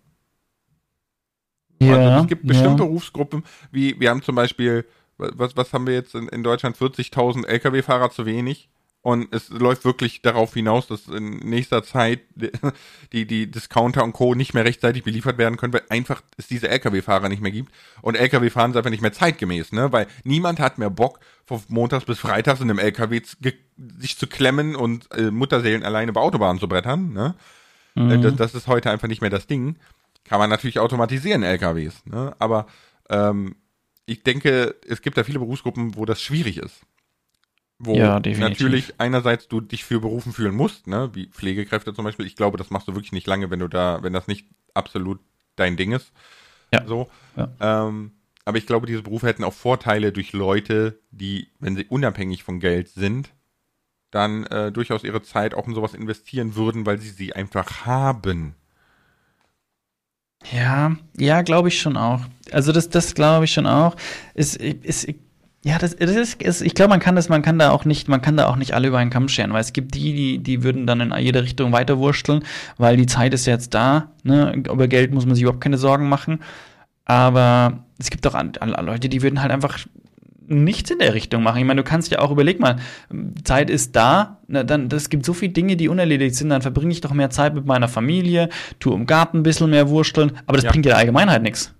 Ja, also es gibt bestimmte ja. Berufsgruppen, wie wir haben zum Beispiel, was, was haben wir jetzt in, in Deutschland, 40.000 Lkw-Fahrer zu wenig? Und es läuft wirklich darauf hinaus, dass in nächster Zeit die, die Discounter und Co. nicht mehr rechtzeitig beliefert werden können, weil einfach es diese Lkw-Fahrer nicht mehr gibt. Und Lkw-Fahren ist einfach nicht mehr zeitgemäß, ne? Weil niemand hat mehr Bock, von montags bis freitags in einem Lkw sich zu klemmen und äh, Mutterseelen alleine über Autobahnen zu brettern, ne? Mhm. Äh, das, das, ist heute einfach nicht mehr das Ding. Kann man natürlich automatisieren, LKWs, ne? Aber ähm, ich denke, es gibt da viele Berufsgruppen, wo das schwierig ist wo ja, natürlich einerseits du dich für berufen fühlen musst, ne, wie Pflegekräfte zum Beispiel. Ich glaube, das machst du wirklich nicht lange, wenn du da, wenn das nicht absolut dein Ding ist. Ja. So. Ja. Ähm, aber ich glaube, diese Berufe hätten auch Vorteile durch Leute, die, wenn sie unabhängig von Geld sind, dann äh, durchaus ihre Zeit auch in sowas investieren würden, weil sie sie einfach haben.
Ja, ja, glaube ich schon auch. Also das, das glaube ich schon auch. Es, es, ja, das, das ist, ist ich glaube, man kann das, man kann da auch nicht, man kann da auch nicht alle über einen Kamm scheren, weil es gibt die, die, die würden dann in jede Richtung weiterwursteln, weil die Zeit ist jetzt da, ne, über Geld muss man sich überhaupt keine Sorgen machen. Aber es gibt auch Leute, die würden halt einfach nichts in der Richtung machen. Ich meine, du kannst ja auch, überleg mal, Zeit ist da, na, dann, das gibt so viele Dinge, die unerledigt sind, dann verbringe ich doch mehr Zeit mit meiner Familie, tu im Garten ein bisschen mehr wursteln, aber das ja. bringt ja der Allgemeinheit nichts.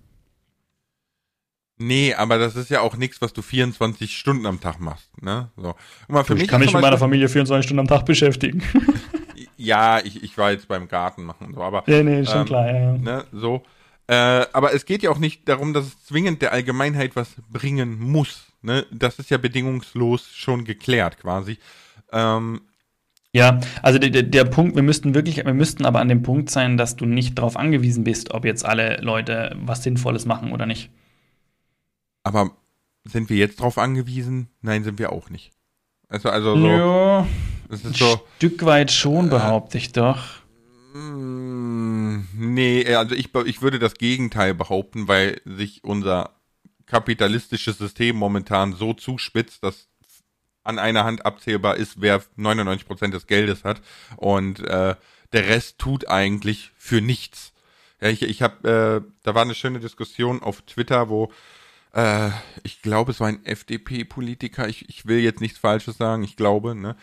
Nee, aber das ist ja auch nichts, was du 24 Stunden am Tag machst, ne? So.
mal, ich kann mich mit meiner Familie 24 Stunden am Tag beschäftigen.
ja, ich, ich war jetzt beim Garten machen und so, aber.
Ja, nee, schon ähm, klar, ja, ja.
Ne, so. Äh, aber es geht ja auch nicht darum, dass es zwingend der Allgemeinheit was bringen muss. Ne? Das ist ja bedingungslos schon geklärt, quasi. Ähm,
ja, also der, der Punkt, wir müssten wirklich, wir müssten aber an dem Punkt sein, dass du nicht darauf angewiesen bist, ob jetzt alle Leute was Sinnvolles machen oder nicht.
Aber sind wir jetzt drauf angewiesen? Nein, sind wir auch nicht. Also, also so.
Ja, ist so, Stück weit schon, äh, behaupte ich doch.
Mm, nee, also ich, ich würde das Gegenteil behaupten, weil sich unser kapitalistisches System momentan so zuspitzt, dass an einer Hand abzählbar ist, wer 99% des Geldes hat und äh, der Rest tut eigentlich für nichts. Ja, ich, ich habe, äh, da war eine schöne Diskussion auf Twitter, wo äh, ich glaube, es war ein FDP-Politiker, ich, ich will jetzt nichts Falsches sagen, ich glaube, ne,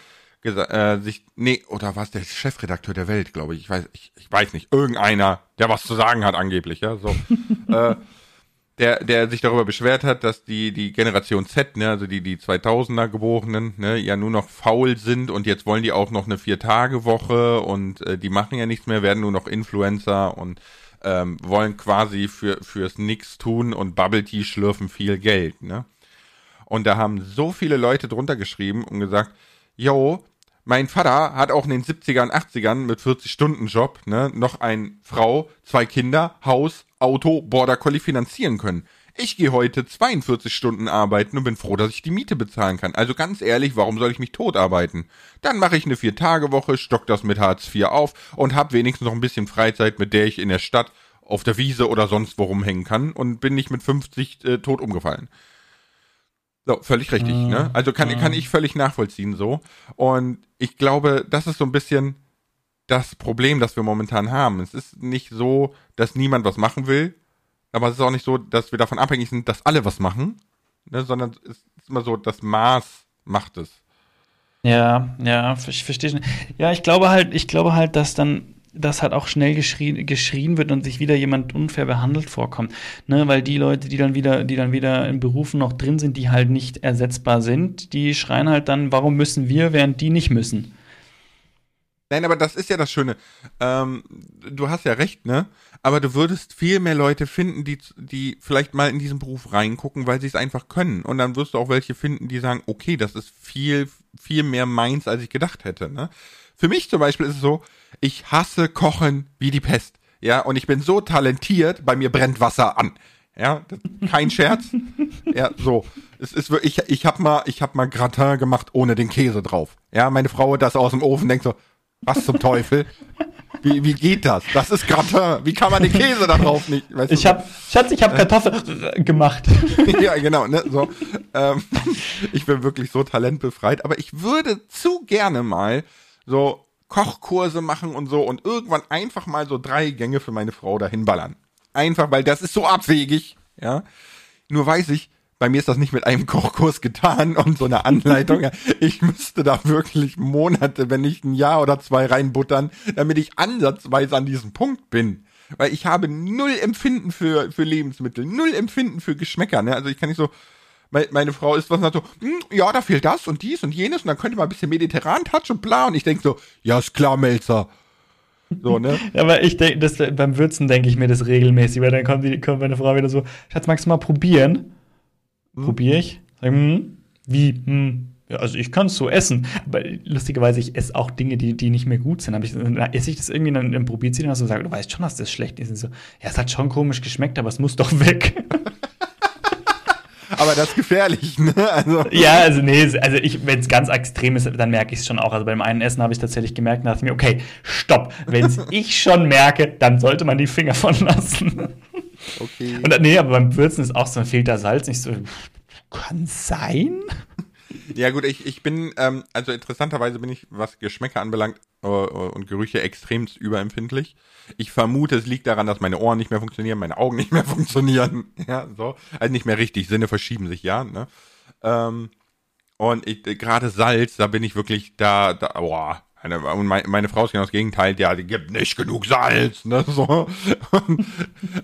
äh, sich, nee, oder war es der Chefredakteur der Welt, glaube ich, ich weiß, ich, ich weiß nicht, irgendeiner, der was zu sagen hat angeblich, ja, so, äh, der, der sich darüber beschwert hat, dass die, die Generation Z, ne, also die, die 2000er Geborenen, ne, ja nur noch faul sind und jetzt wollen die auch noch eine Vier-Tage-Woche und äh, die machen ja nichts mehr, werden nur noch Influencer und ähm, wollen quasi für, fürs Nix tun und Bubble Tea schlürfen viel Geld, ne? Und da haben so viele Leute drunter geschrieben und gesagt, yo, mein Vater hat auch in den 70ern, 80ern mit 40-Stunden-Job, ne, noch eine Frau, zwei Kinder, Haus, Auto, Border Collie finanzieren können. Ich gehe heute 42 Stunden arbeiten und bin froh, dass ich die Miete bezahlen kann. Also ganz ehrlich, warum soll ich mich tot arbeiten? Dann mache ich eine Vier-Tage-Woche, stock das mit Hartz IV auf und hab wenigstens noch ein bisschen Freizeit, mit der ich in der Stadt, auf der Wiese oder sonst wo rumhängen kann und bin nicht mit 50 äh, tot umgefallen. So, völlig richtig, mhm. ne? Also kann, mhm. kann ich völlig nachvollziehen so. Und ich glaube, das ist so ein bisschen das Problem, das wir momentan haben. Es ist nicht so, dass niemand was machen will, aber es ist auch nicht so, dass wir davon abhängig sind, dass alle was machen, ne, sondern es ist immer so, das Maß macht es.
Ja, ja, ich verstehe schon. Ja, ich glaube halt, ich glaube halt, dass dann, dass halt auch schnell geschrien, geschrien wird und sich wieder jemand unfair behandelt vorkommt. Ne, weil die Leute, die dann wieder, die dann wieder in Berufen noch drin sind, die halt nicht ersetzbar sind, die schreien halt dann, warum müssen wir, während die nicht müssen.
Nein, aber das ist ja das Schöne. Ähm, du hast ja recht, ne? Aber du würdest viel mehr Leute finden, die, die vielleicht mal in diesen Beruf reingucken, weil sie es einfach können. Und dann wirst du auch welche finden, die sagen, okay, das ist viel, viel mehr meins, als ich gedacht hätte, ne? Für mich zum Beispiel ist es so, ich hasse Kochen wie die Pest. Ja, und ich bin so talentiert, bei mir brennt Wasser an. Ja, kein Scherz. Ja, so. Es ist wirklich, ich, ich hab mal, ich hab mal Gratin gemacht ohne den Käse drauf. Ja, meine Frau das aus dem Ofen denkt so, was zum Teufel? Wie, wie geht das? Das ist Gratin. Wie kann man den Käse da drauf nicht?
Weißt ich hab, Schatz, ich hab Kartoffeln gemacht.
ja, genau. Ne, so. Ähm, ich bin wirklich so talentbefreit, aber ich würde zu gerne mal so Kochkurse machen und so und irgendwann einfach mal so drei Gänge für meine Frau dahin ballern. Einfach, weil das ist so abwegig, ja. Nur weiß ich, bei mir ist das nicht mit einem Kochkurs getan und so einer Anleitung. Ich müsste da wirklich Monate, wenn nicht ein Jahr oder zwei reinbuttern, damit ich ansatzweise an diesem Punkt bin. Weil ich habe null Empfinden für, für Lebensmittel, null Empfinden für Geschmäcker. Ne? Also ich kann nicht so, meine Frau ist was und sagt so, hm, ja, da fehlt das und dies und jenes und dann könnte man ein bisschen mediterran touch und bla und ich denke so, ja, ist klar, Melzer.
So, ne? Aber ich denke, beim Würzen denke ich mir das regelmäßig, weil dann kommt, die, kommt meine Frau wieder so, Schatz, magst du mal probieren? Hm? Probiere ich? Sag, hm, wie? Hm. Ja, also ich kann es so essen, aber lustigerweise, ich esse auch Dinge, die, die nicht mehr gut sind. Aber ich, dann esse ich das irgendwie, dann, dann probiert sie dann so und sagt, du weißt schon, dass das schlecht ist. Und so, ja, es hat schon komisch geschmeckt, aber es muss doch weg.
aber das ist gefährlich, ne?
Also. Ja, also nee, also ich, wenn es ganz extrem ist, dann merke ich es schon auch. Also beim einen Essen habe ich tatsächlich gemerkt, dachte ich mir, okay, stopp. Wenn es ich schon merke, dann sollte man die Finger von lassen. Okay. Und nee, aber beim Würzen ist auch so, fehlt da Salz nicht so. Kann sein.
Ja gut, ich, ich bin, ähm, also interessanterweise bin ich, was Geschmäcker anbelangt äh, und Gerüche, extremst überempfindlich. Ich vermute, es liegt daran, dass meine Ohren nicht mehr funktionieren, meine Augen nicht mehr funktionieren. Ja, so. Also nicht mehr richtig, Sinne verschieben sich ja. Ne? Ähm, und ich, gerade Salz, da bin ich wirklich da, da boah, und meine, meine Frau ist genau das Gegenteil, ja, die gibt nicht genug Salz, ne, so. Und,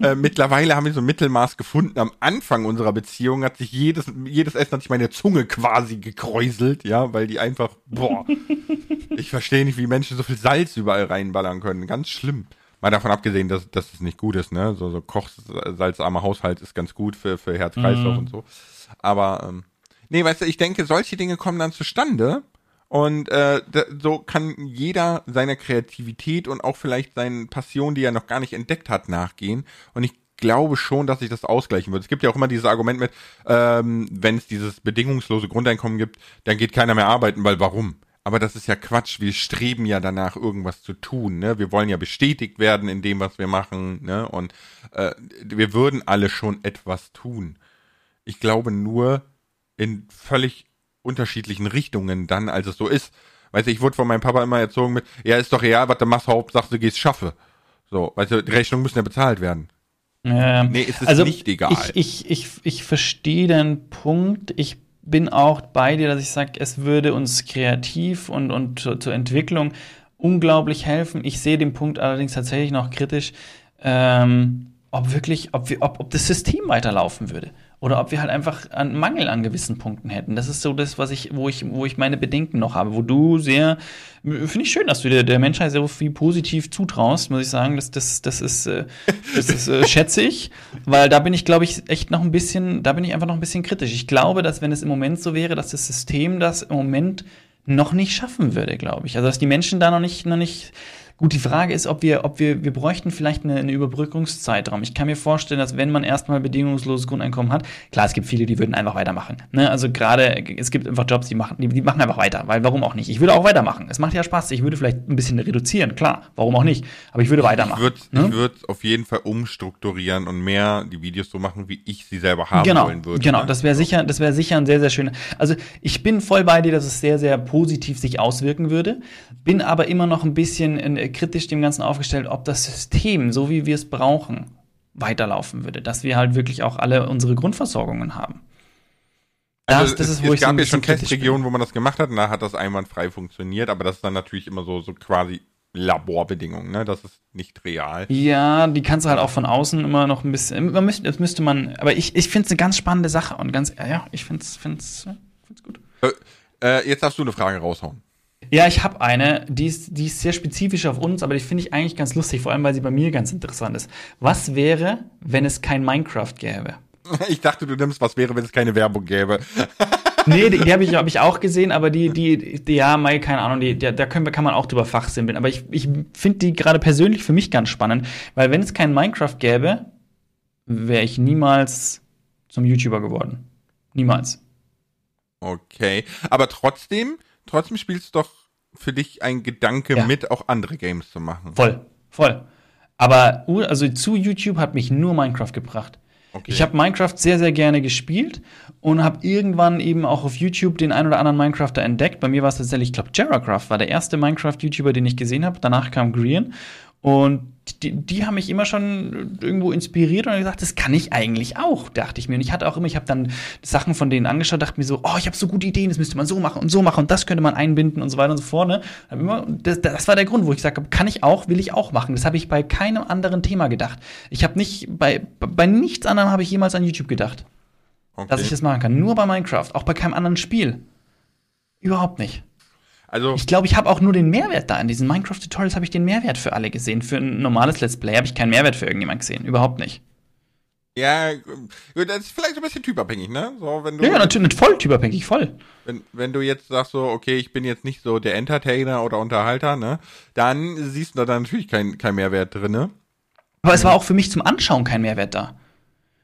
äh, mittlerweile haben wir so ein Mittelmaß gefunden. Am Anfang unserer Beziehung hat sich jedes, jedes Essen hat sich meine Zunge quasi gekräuselt, ja, weil die einfach, boah, ich verstehe nicht, wie Menschen so viel Salz überall reinballern können. Ganz schlimm. Mal davon abgesehen, dass, dass es nicht gut ist, ne, so, so kochsalzarmer Haushalt ist ganz gut für, für Herz-Kreislauf mhm. und so. Aber, ähm, nee, weißt du, ich denke, solche Dinge kommen dann zustande, und äh, so kann jeder seiner Kreativität und auch vielleicht seinen Passionen, die er noch gar nicht entdeckt hat, nachgehen. Und ich glaube schon, dass sich das ausgleichen wird. Es gibt ja auch immer dieses Argument mit, ähm, wenn es dieses bedingungslose Grundeinkommen gibt, dann geht keiner mehr arbeiten, weil warum? Aber das ist ja Quatsch. Wir streben ja danach, irgendwas zu tun. Ne? Wir wollen ja bestätigt werden in dem, was wir machen. Ne? Und äh, wir würden alle schon etwas tun. Ich glaube nur in völlig unterschiedlichen Richtungen dann, als es so ist. Weißt du, ich wurde von meinem Papa immer erzogen mit, ja, ist doch real, was du machst, Hauptsache du gehst schaffe. So, weißt du, die Rechnungen müssen ja bezahlt werden.
Ähm, nee, ist es also nicht egal. Ich, ich, ich, ich verstehe deinen Punkt. Ich bin auch bei dir, dass ich sage, es würde uns kreativ und, und zur, zur Entwicklung unglaublich helfen. Ich sehe den Punkt allerdings tatsächlich noch kritisch, ähm, ob wirklich, ob, wir, ob, ob das System weiterlaufen würde oder ob wir halt einfach einen Mangel an gewissen Punkten hätten. Das ist so das, was ich, wo ich, wo ich meine Bedenken noch habe, wo du sehr, finde ich schön, dass du der, der Menschheit sehr viel positiv zutraust, muss ich sagen. Das, das, das ist, äh, das ist, äh, schätze ich, weil da bin ich, glaube ich, echt noch ein bisschen, da bin ich einfach noch ein bisschen kritisch. Ich glaube, dass wenn es im Moment so wäre, dass das System das im Moment noch nicht schaffen würde, glaube ich. Also dass die Menschen da noch nicht, noch nicht Gut, die Frage ist, ob wir, ob wir, wir bräuchten vielleicht eine, eine Überbrückungszeitraum. Ich kann mir vorstellen, dass wenn man erstmal bedingungsloses Grundeinkommen hat, klar, es gibt viele, die würden einfach weitermachen. Ne? Also gerade, es gibt einfach Jobs, die machen, die, die machen einfach weiter, weil warum auch nicht? Ich würde auch weitermachen. Es macht ja Spaß. Ich würde vielleicht ein bisschen reduzieren, klar, warum auch nicht? Aber ich würde weitermachen.
Ich würde ne? würd auf jeden Fall umstrukturieren und mehr die Videos so machen, wie ich sie selber haben
genau,
wollen würde.
Genau, ne? das wäre sicher, das wäre sicher ein sehr, sehr schöner. Also ich bin voll bei dir, dass es sehr, sehr positiv sich auswirken würde, bin aber immer noch ein bisschen in, kritisch dem Ganzen aufgestellt, ob das System, so wie wir es brauchen, weiterlaufen würde. Dass wir halt wirklich auch alle unsere Grundversorgungen haben.
Das, also das es, ist, wo es ich gab so ja schon Testregionen, wo man das gemacht hat, und da hat das einwandfrei funktioniert, aber das ist dann natürlich immer so, so quasi Laborbedingungen, ne? Das ist nicht real.
Ja, die kannst du halt auch von außen immer noch ein bisschen. Man müsste, das müsste man. Aber ich, ich finde es eine ganz spannende Sache und ganz, ja, ich finde es find's, find's gut.
Äh, äh, jetzt darfst du eine Frage raushauen.
Ja, ich habe eine, die ist, die ist sehr spezifisch auf uns, aber die finde ich eigentlich ganz lustig, vor allem weil sie bei mir ganz interessant ist. Was wäre, wenn es kein Minecraft gäbe?
Ich dachte, du nimmst, was wäre, wenn es keine Werbung gäbe.
nee, die, die habe ich, hab ich auch gesehen, aber die, die, die ja, mal, keine Ahnung, die, die, da können wir, kann man auch drüber fachsimpeln. Aber ich, ich finde die gerade persönlich für mich ganz spannend, weil wenn es kein Minecraft gäbe, wäre ich niemals zum YouTuber geworden. Niemals.
Okay, aber trotzdem, trotzdem spielst du doch für dich ein Gedanke ja. mit, auch andere Games zu machen.
Voll, voll. Aber also zu YouTube hat mich nur Minecraft gebracht. Okay. Ich habe Minecraft sehr, sehr gerne gespielt und habe irgendwann eben auch auf YouTube den ein oder anderen Minecrafter entdeckt. Bei mir war es tatsächlich, ich glaube, Jaracraft war der erste Minecraft-YouTuber, den ich gesehen habe. Danach kam Green. Und die, die, haben mich immer schon irgendwo inspiriert und gesagt, das kann ich eigentlich auch, dachte ich mir. Und ich hatte auch immer, ich habe dann Sachen von denen angeschaut, dachte mir so, oh, ich habe so gute Ideen, das müsste man so machen und so machen und das könnte man einbinden und so weiter und so fort. Ne? Immer, das, das, war der Grund, wo ich gesagt habe, kann ich auch, will ich auch machen. Das habe ich bei keinem anderen Thema gedacht. Ich habe nicht, bei, bei nichts anderem habe ich jemals an YouTube gedacht, okay. dass ich das machen kann. Nur bei Minecraft, auch bei keinem anderen Spiel. Überhaupt nicht. Also ich glaube, ich habe auch nur den Mehrwert da. In diesen Minecraft-Tutorials habe ich den Mehrwert für alle gesehen. Für ein normales Let's Play habe ich keinen Mehrwert für irgendjemand gesehen. Überhaupt nicht.
Ja, das ist vielleicht ein bisschen typabhängig, ne?
So, wenn du, ja, natürlich, voll typabhängig, voll.
Wenn, wenn du jetzt sagst so, okay, ich bin jetzt nicht so der Entertainer oder Unterhalter, ne? Dann siehst du da natürlich keinen kein Mehrwert drin, ne?
Aber es war auch für mich zum Anschauen kein Mehrwert da.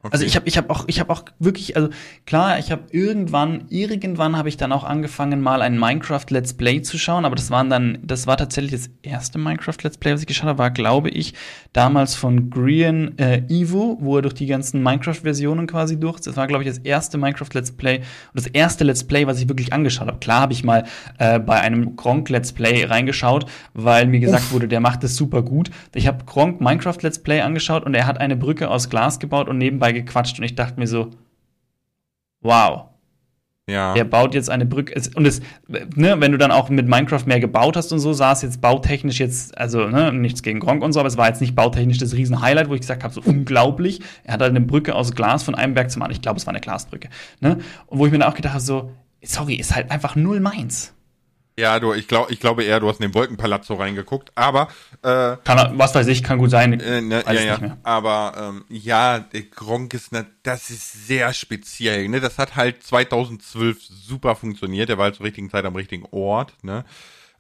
Okay. Also ich habe ich hab auch ich habe auch wirklich also klar ich habe irgendwann irgendwann habe ich dann auch angefangen mal ein Minecraft Let's Play zu schauen aber das waren dann das war tatsächlich das erste Minecraft Let's Play was ich geschaut habe war glaube ich damals von Grian äh, Evo wo er durch die ganzen Minecraft Versionen quasi durch das war glaube ich das erste Minecraft Let's Play und das erste Let's Play was ich wirklich angeschaut habe klar habe ich mal äh, bei einem Gronk Let's Play reingeschaut weil mir gesagt Uff. wurde der macht das super gut ich habe Gronk Minecraft Let's Play angeschaut und er hat eine Brücke aus Glas gebaut und nebenbei dabei gequatscht und ich dachte mir so, wow. Ja. Der baut jetzt eine Brücke. Und es, ne, wenn du dann auch mit Minecraft mehr gebaut hast und so, sah es jetzt bautechnisch jetzt, also ne, nichts gegen Gronk und so, aber es war jetzt nicht bautechnisch das Riesen-Highlight, wo ich gesagt habe, so unglaublich. Er hat halt eine Brücke aus Glas von einem Berg zum anderen. Ich glaube, es war eine Glasbrücke. Ne? Und wo ich mir dann auch gedacht habe, so, sorry, ist halt einfach null meins.
Ja, du, ich glaube, ich glaube eher, du hast in den Wolkenpalazzo reingeguckt, aber äh,
kann, was weiß ich, kann gut sein.
Äh, ne, ja, ja. Aber ähm, ja, der Gronk ist ne, das ist sehr speziell. Ne, das hat halt 2012 super funktioniert. Der war halt zur richtigen Zeit am richtigen Ort. Ne.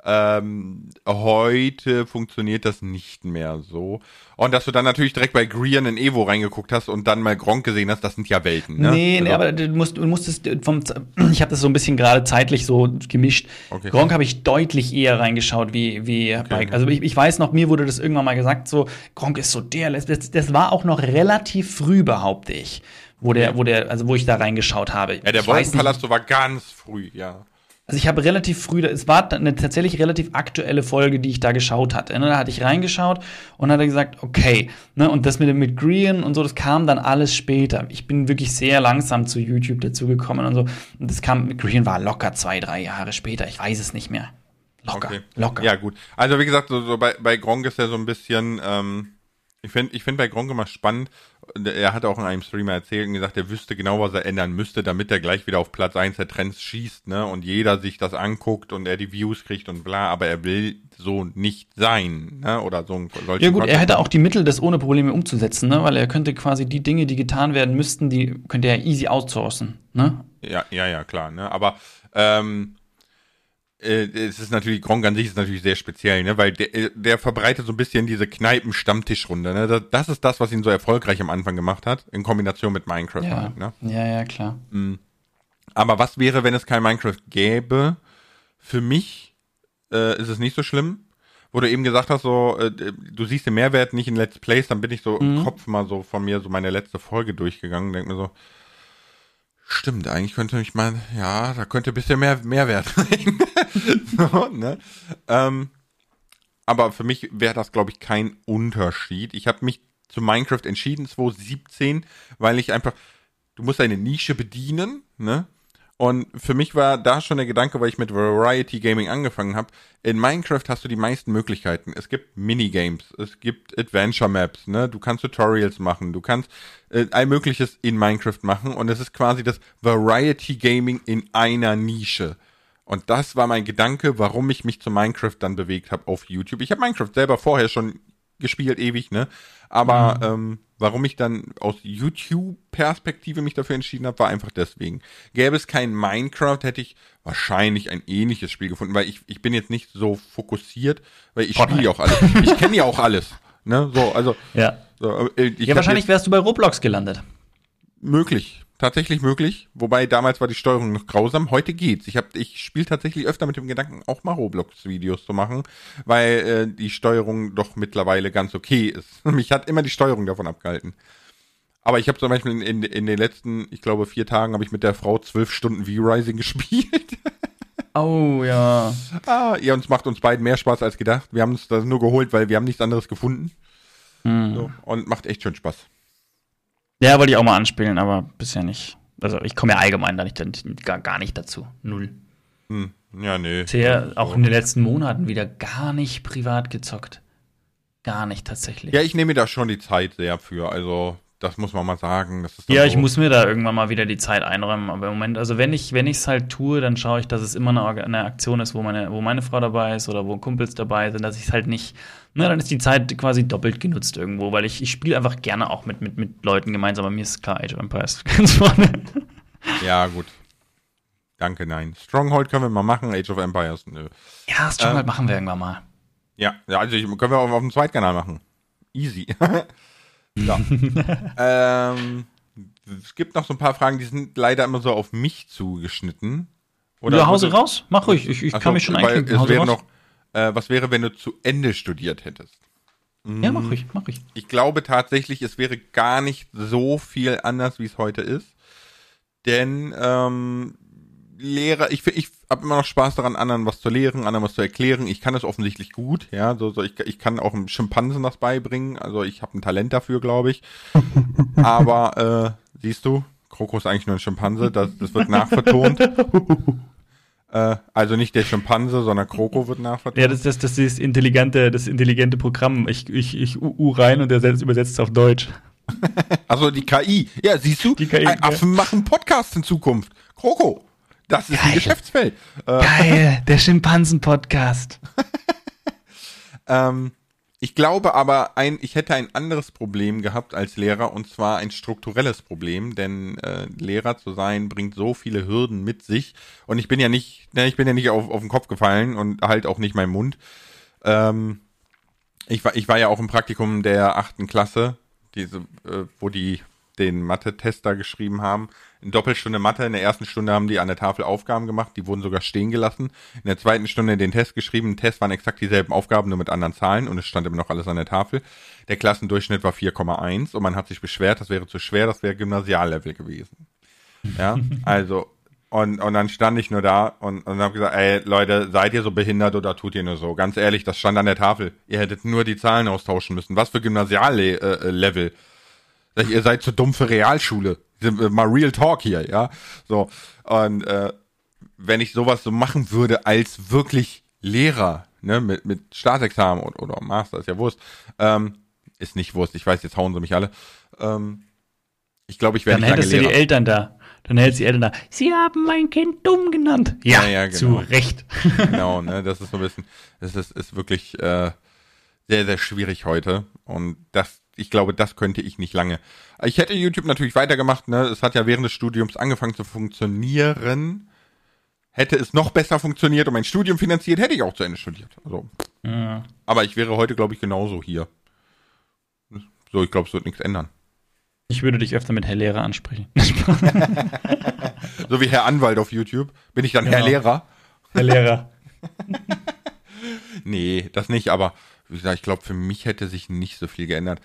Ähm, heute funktioniert das nicht mehr so. Und dass du dann natürlich direkt bei Grian in Evo reingeguckt hast und dann mal Gronk gesehen hast, das sind ja Welten. Ne?
Nee, also, nee, aber du, musst, du musstest vom, ich habe das so ein bisschen gerade zeitlich so gemischt. Okay. Gronk habe ich deutlich eher reingeschaut wie, wie okay. bei, also ich, ich weiß noch, mir wurde das irgendwann mal gesagt, so, Gronk ist so der, das, das war auch noch relativ früh, behaupte ich wo der, wo der, also wo ich da reingeschaut habe.
Ja, der Wolkenpalast war ganz früh, ja.
Also ich habe relativ früh, es war eine tatsächlich relativ aktuelle Folge, die ich da geschaut hatte. Ne? Da hatte ich reingeschaut und hatte gesagt, okay, ne? und das mit, mit Green und so, das kam dann alles später. Ich bin wirklich sehr langsam zu YouTube dazugekommen und so. Und das kam, Green war locker zwei, drei Jahre später, ich weiß es nicht mehr. Locker, okay. locker.
Ja, gut. Also wie gesagt, so, so bei, bei Gronk ist ja so ein bisschen, ähm, ich finde ich find bei Gronk immer spannend, er hat auch in einem Streamer erzählt und gesagt, er wüsste genau, was er ändern müsste, damit er gleich wieder auf Platz 1 der Trends schießt, ne? Und jeder sich das anguckt und er die Views kriegt und bla, aber er will so nicht sein, ne? Oder so ein
Ja gut, er hätte auch die Mittel, das ohne Probleme umzusetzen, ne? Weil er könnte quasi die Dinge, die getan werden müssten, die könnte er easy outsourcen, ne?
Ja, ja, ja, klar, ne? Aber ähm, äh, es ist natürlich, Gronk an sich ist natürlich sehr speziell, ne? weil der, äh, der verbreitet so ein bisschen diese Kneipen-Stammtischrunde. Ne? Das ist das, was ihn so erfolgreich am Anfang gemacht hat, in Kombination mit Minecraft.
Ja,
halt, ne?
ja, ja, klar. Mhm.
Aber was wäre, wenn es kein Minecraft gäbe? Für mich äh, ist es nicht so schlimm. Wo du eben gesagt hast, so, äh, du siehst den Mehrwert nicht in Let's Plays, dann bin ich so mhm. im Kopf mal so von mir so meine letzte Folge durchgegangen, denk mir so, Stimmt, eigentlich könnte ich mal, ja, da könnte ein bisschen mehr Mehrwert rein. so, ne? ähm, aber für mich wäre das, glaube ich, kein Unterschied. Ich habe mich zu Minecraft entschieden, 2017, weil ich einfach, du musst eine Nische bedienen, ne? Und für mich war da schon der Gedanke, weil ich mit Variety Gaming angefangen habe. In Minecraft hast du die meisten Möglichkeiten. Es gibt Minigames, es gibt Adventure Maps, ne? Du kannst Tutorials machen, du kannst äh, all Mögliches in Minecraft machen und es ist quasi das Variety Gaming in einer Nische. Und das war mein Gedanke, warum ich mich zu Minecraft dann bewegt habe auf YouTube. Ich habe Minecraft selber vorher schon gespielt, ewig, ne? Aber mhm. ähm, warum ich dann aus YouTube-Perspektive mich dafür entschieden habe, war einfach deswegen. Gäbe es kein Minecraft, hätte ich wahrscheinlich ein ähnliches Spiel gefunden, weil ich, ich bin jetzt nicht so fokussiert, weil ich spiele ja auch alles. Ich kenne ja auch alles. Ne? So, also.
Ja.
So,
äh, ja, wahrscheinlich wärst du bei Roblox gelandet.
Möglich tatsächlich möglich, wobei damals war die Steuerung noch grausam. Heute geht's. Ich hab, ich spiele tatsächlich öfter mit dem Gedanken, auch mal Roblox-Videos zu machen, weil äh, die Steuerung doch mittlerweile ganz okay ist. Mich hat immer die Steuerung davon abgehalten. Aber ich habe zum Beispiel in, in, in, den letzten, ich glaube, vier Tagen habe ich mit der Frau zwölf Stunden V-Rising gespielt.
Oh ja.
Ah, ja, uns macht uns beiden mehr Spaß als gedacht. Wir haben uns das nur geholt, weil wir haben nichts anderes gefunden. Hm. So, und macht echt schön Spaß.
Ja, wollte ich auch mal anspielen, aber bisher nicht. Also ich komme ja allgemein da nicht, gar, gar nicht dazu. Null.
Hm. Ja, nee.
Bisher auch in den letzten Monaten wieder gar nicht privat gezockt. Gar nicht tatsächlich.
Ja, ich nehme mir da schon die Zeit sehr für. Also das muss man mal sagen.
ja, so. ich muss mir da irgendwann mal wieder die Zeit einräumen. Aber im Moment, also wenn ich wenn ich es halt tue, dann schaue ich, dass es immer eine, eine, Aktion ist, wo meine wo meine Frau dabei ist oder wo Kumpels dabei sind, dass ich es halt nicht. Na, dann ist die Zeit quasi doppelt genutzt irgendwo, weil ich, ich spiele einfach gerne auch mit, mit, mit Leuten gemeinsam. Aber mir ist klar, Age of Empires ganz vorne.
Ja, gut. Danke, nein. Stronghold können wir mal machen, Age of Empires, nö.
Ja, Stronghold äh, machen wir irgendwann mal.
Ja, also ich, können wir auch auf dem Zweitkanal machen. Easy. Ja. ähm, es gibt noch so ein paar Fragen, die sind leider immer so auf mich zugeschnitten.
Oder ja, Hause raus? Mach ruhig, ich, ich kann mich schon einklicken.
Es wäre noch, äh, was wäre, wenn du zu Ende studiert hättest?
Ja, mach ich, mach ich.
Ich glaube tatsächlich, es wäre gar nicht so viel anders, wie es heute ist. Denn ähm, Lehrer, ich, ich habe immer noch Spaß daran, anderen was zu lehren, anderen was zu erklären. Ich kann es offensichtlich gut, ja. So, so ich, ich kann auch einem Schimpansen das beibringen. Also ich habe ein Talent dafür, glaube ich. Aber äh, siehst du, Kroko ist eigentlich nur ein Schimpanse. Das, das wird nachvertont. äh, also nicht der Schimpanse, sondern Kroko wird nachvertont.
Ja, das, das, das ist intelligente, das intelligente Programm. Ich, ich, ich U rein und der übersetzt es auf Deutsch.
also die KI. Ja, siehst du, die KI, Affen ja. machen Podcasts in Zukunft. Kroko. Das ist Geil. ein Geschäftsfeld.
Äh, Geil, der Schimpansen-Podcast.
ähm, ich glaube aber, ein, ich hätte ein anderes Problem gehabt als Lehrer und zwar ein strukturelles Problem, denn äh, Lehrer zu sein bringt so viele Hürden mit sich und ich bin ja nicht, ne, ich bin ja nicht auf, auf den Kopf gefallen und halt auch nicht mein Mund. Ähm, ich war, ich war ja auch im Praktikum der achten Klasse, diese, äh, wo die den Mathe-Tester geschrieben haben in Doppelstunde Mathe. In der ersten Stunde haben die an der Tafel Aufgaben gemacht, die wurden sogar stehen gelassen. In der zweiten Stunde den Test geschrieben. Im Test waren exakt dieselben Aufgaben, nur mit anderen Zahlen und es stand immer noch alles an der Tafel. Der Klassendurchschnitt war 4,1 und man hat sich beschwert, das wäre zu schwer, das wäre Gymnasiallevel gewesen. Ja, also und, und dann stand ich nur da und, und habe gesagt, ey Leute, seid ihr so behindert oder tut ihr nur so? Ganz ehrlich, das stand an der Tafel. Ihr hättet nur die Zahlen austauschen müssen. Was für Gymnasiallevel? Äh, ihr seid zu dumm für Realschule mal Real Talk hier, ja. So. Und äh, wenn ich sowas so machen würde als wirklich Lehrer, ne, mit, mit Staatsexamen oder, oder Master, ist ja Wurst, ähm, ist nicht Wurst, ich weiß, jetzt hauen sie mich alle. Ähm, ich glaube, ich werde
Dann hättest du die Eltern da. Dann hältst du die Eltern da. Sie haben mein Kind dumm genannt.
Ja, ja, ja genau.
zu Recht.
genau, ne, das ist so ein bisschen, das ist, ist wirklich äh, sehr, sehr schwierig heute. Und das ich glaube, das könnte ich nicht lange. Ich hätte YouTube natürlich weitergemacht, ne? Es hat ja während des Studiums angefangen zu funktionieren. Hätte es noch besser funktioniert und mein Studium finanziert, hätte ich auch zu Ende studiert. Also. Ja. Aber ich wäre heute, glaube ich, genauso hier. So, ich glaube, es wird nichts ändern.
Ich würde dich öfter mit Herr Lehrer ansprechen.
so wie Herr Anwalt auf YouTube. Bin ich dann genau. Herr Lehrer?
Herr Lehrer.
nee, das nicht, aber wie gesagt, ich glaube, für mich hätte sich nicht so viel geändert.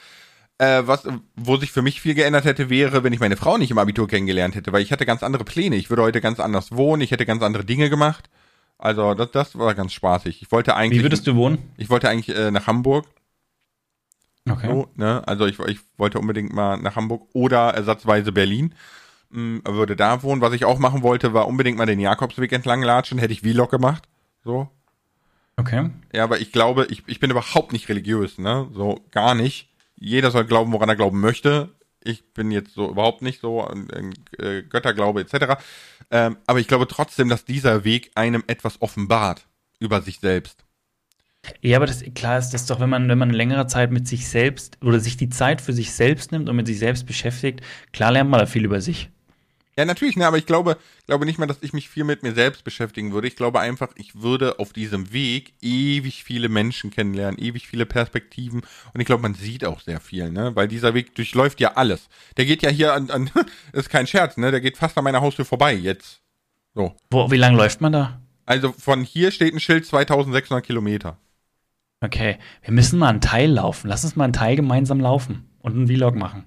Äh, was, wo sich für mich viel geändert hätte, wäre, wenn ich meine Frau nicht im Abitur kennengelernt hätte, weil ich hatte ganz andere Pläne. Ich würde heute ganz anders wohnen, ich hätte ganz andere Dinge gemacht. Also das, das war ganz spaßig. Ich wollte eigentlich.
Wie würdest du wohnen?
Ich wollte eigentlich äh, nach Hamburg. Okay. So, ne? Also ich, ich wollte unbedingt mal nach Hamburg oder ersatzweise Berlin. mh, würde da wohnen. Was ich auch machen wollte, war unbedingt mal den Jakobsweg entlang latschen. Hätte ich Vlog gemacht. So.
Okay.
Ja, aber ich glaube, ich, ich bin überhaupt nicht religiös, ne? So, gar nicht. Jeder soll glauben, woran er glauben möchte. Ich bin jetzt so überhaupt nicht so an äh, Götterglaube etc. Ähm, aber ich glaube trotzdem, dass dieser Weg einem etwas offenbart über sich selbst.
Ja, aber das, klar ist das doch, wenn man, wenn man längere Zeit mit sich selbst oder sich die Zeit für sich selbst nimmt und mit sich selbst beschäftigt, klar lernt man da viel über sich.
Ja, natürlich, ne, aber ich glaube, glaube nicht mal, dass ich mich viel mit mir selbst beschäftigen würde. Ich glaube einfach, ich würde auf diesem Weg ewig viele Menschen kennenlernen, ewig viele Perspektiven und ich glaube, man sieht auch sehr viel, ne, weil dieser Weg durchläuft ja alles. Der geht ja hier an, an ist kein Scherz, ne, der geht fast an meiner Haustür vorbei jetzt. So.
Wo, wie lange läuft man da?
Also von hier steht ein Schild 2600 Kilometer.
Okay, wir müssen mal einen Teil laufen. Lass uns mal einen Teil gemeinsam laufen und einen Vlog machen.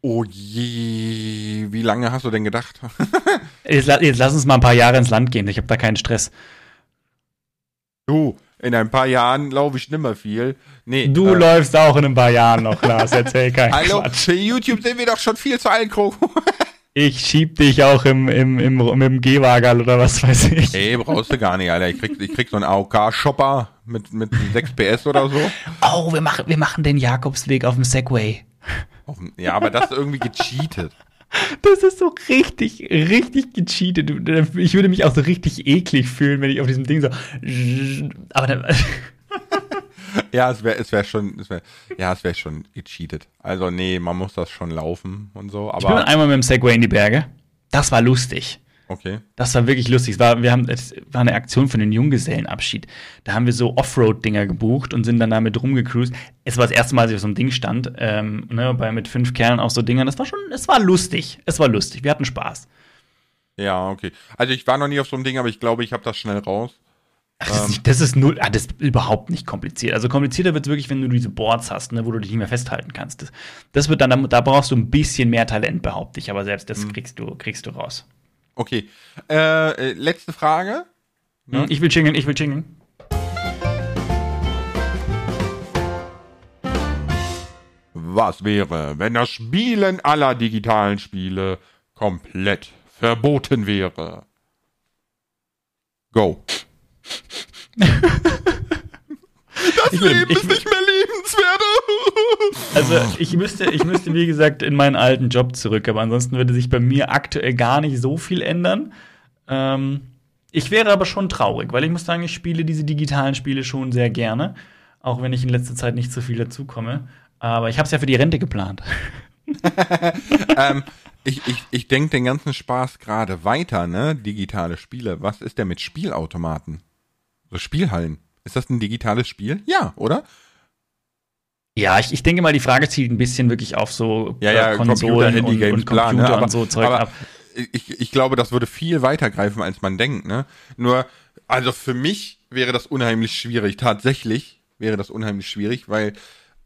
Oh je, wie lange hast du denn gedacht?
Jetzt, jetzt lass uns mal ein paar Jahre ins Land gehen. Ich habe da keinen Stress.
du, in ein paar Jahren laufe ich nimmer viel. Nee,
Du
äh,
läufst auch in ein paar Jahren noch, Lars. Erzähl keinen
Hallo,
Quatsch.
für YouTube sind wir doch schon viel zu alt, Kroko.
Ich schieb dich auch im, im, im, mit dem Gehwagerl oder was weiß ich.
Ey, brauchst du gar nicht, Alter. Ich krieg, ich krieg so einen AOK-Shopper mit, mit 6 PS oder so.
Oh, wir machen, wir machen den Jakobsweg auf dem Segway.
Ja, aber das ist irgendwie gecheatet.
Das ist so richtig, richtig gecheatet. Ich würde mich auch so richtig eklig fühlen, wenn ich auf diesem Ding so. Aber dann,
Ja, es wäre es wär schon, es wär, ja, es wäre schon gecheatet. Also, nee, man muss das schon laufen und so,
ich bin
aber,
einmal mit dem Segway in die Berge. Das war lustig.
Okay.
Das war wirklich lustig. Es war, wir haben, es war eine Aktion für den Junggesellenabschied. Da haben wir so Offroad-Dinger gebucht und sind dann damit rumgecruised. Es war das erste Mal, dass ich auf so einem Ding stand, ähm, ne, bei mit fünf Kerlen auf so Dingern. Das war schon, es war lustig. Es war lustig. Wir hatten Spaß.
Ja, okay. Also, ich war noch nie auf so einem Ding, aber ich glaube, ich habe das schnell raus.
Ach, das, ist nicht, das ist null, ah, das ist überhaupt nicht kompliziert. Also komplizierter wird es wirklich, wenn du diese Boards hast, ne, wo du dich nicht mehr festhalten kannst. Das, das wird dann, da- da brauchst du ein bisschen mehr Talent, behaupte ich, aber selbst das kriegst du, kriegst du raus.
Okay. Äh, äh, letzte Frage.
Hm, Ich will chingeln, ich will chingeln.
Was wäre, wenn das Spielen aller digitalen Spiele komplett verboten wäre? Go. das
Ich
Leben
ich
ist nicht mehr lebenswert.
Also ich müsste, ich müsste, wie gesagt, in meinen alten Job zurück, aber ansonsten würde sich bei mir aktuell gar nicht so viel ändern. Ähm, ich wäre aber schon traurig, weil ich muss sagen, ich spiele diese digitalen Spiele schon sehr gerne, auch wenn ich in letzter Zeit nicht so viel dazukomme. Aber ich habe es ja für die Rente geplant.
ähm, ich ich, ich denke den ganzen Spaß gerade weiter, ne? Digitale Spiele. Was ist denn mit Spielautomaten? So Spielhallen. Ist das ein digitales Spiel? Ja, oder?
Ja, ich, ich denke mal, die Frage zielt ein bisschen wirklich auf so
Ja, ja,
äh,
Computer,
Konsolen
Handy,
und, und
klar,
Computer
ne? aber,
und so Zeug
aber
ab.
Ich, ich glaube, das würde viel weiter greifen, als man denkt, ne? Nur, also für mich wäre das unheimlich schwierig. Tatsächlich wäre das unheimlich schwierig, weil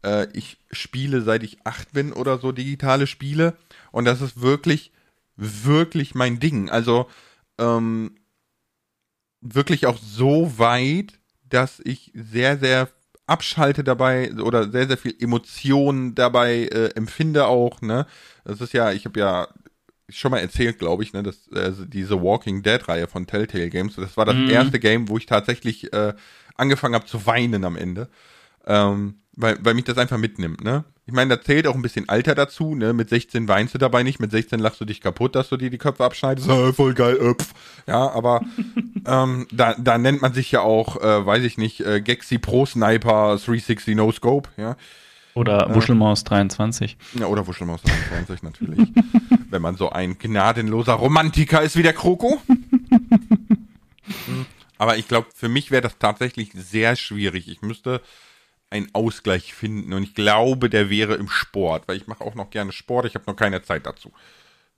äh, ich spiele, seit ich acht bin oder so, digitale Spiele. Und das ist wirklich, wirklich mein Ding. Also, ähm, wirklich auch so weit, dass ich sehr, sehr abschalte dabei oder sehr, sehr viel Emotionen dabei äh, empfinde auch, ne? Das ist ja, ich habe ja schon mal erzählt, glaube ich, ne, dass äh, diese Walking Dead Reihe von Telltale Games, das war das
Mhm.
erste Game, wo ich tatsächlich äh, angefangen habe zu weinen am Ende. Ähm, weil, weil mich das einfach mitnimmt, ne? Ich meine, da zählt auch ein bisschen Alter dazu, ne? Mit 16 weinst du dabei nicht, mit 16 lachst du dich kaputt, dass du dir die Köpfe abschneidest. Äh, voll geil, äh, pf. Ja, aber ähm, da, da nennt man sich ja auch, äh, weiß ich nicht, äh, Gexi Pro Sniper 360 No Scope, ja.
Oder Wuschelmaus 23.
Ja, oder Wuschelmaus 23 natürlich. Wenn man so ein gnadenloser Romantiker ist wie der Kroko. Hm, Aber ich glaube, für mich wäre das tatsächlich sehr schwierig. Ich müsste einen Ausgleich finden und ich glaube, der wäre im Sport, weil ich mache auch noch gerne Sport, ich habe noch keine Zeit dazu.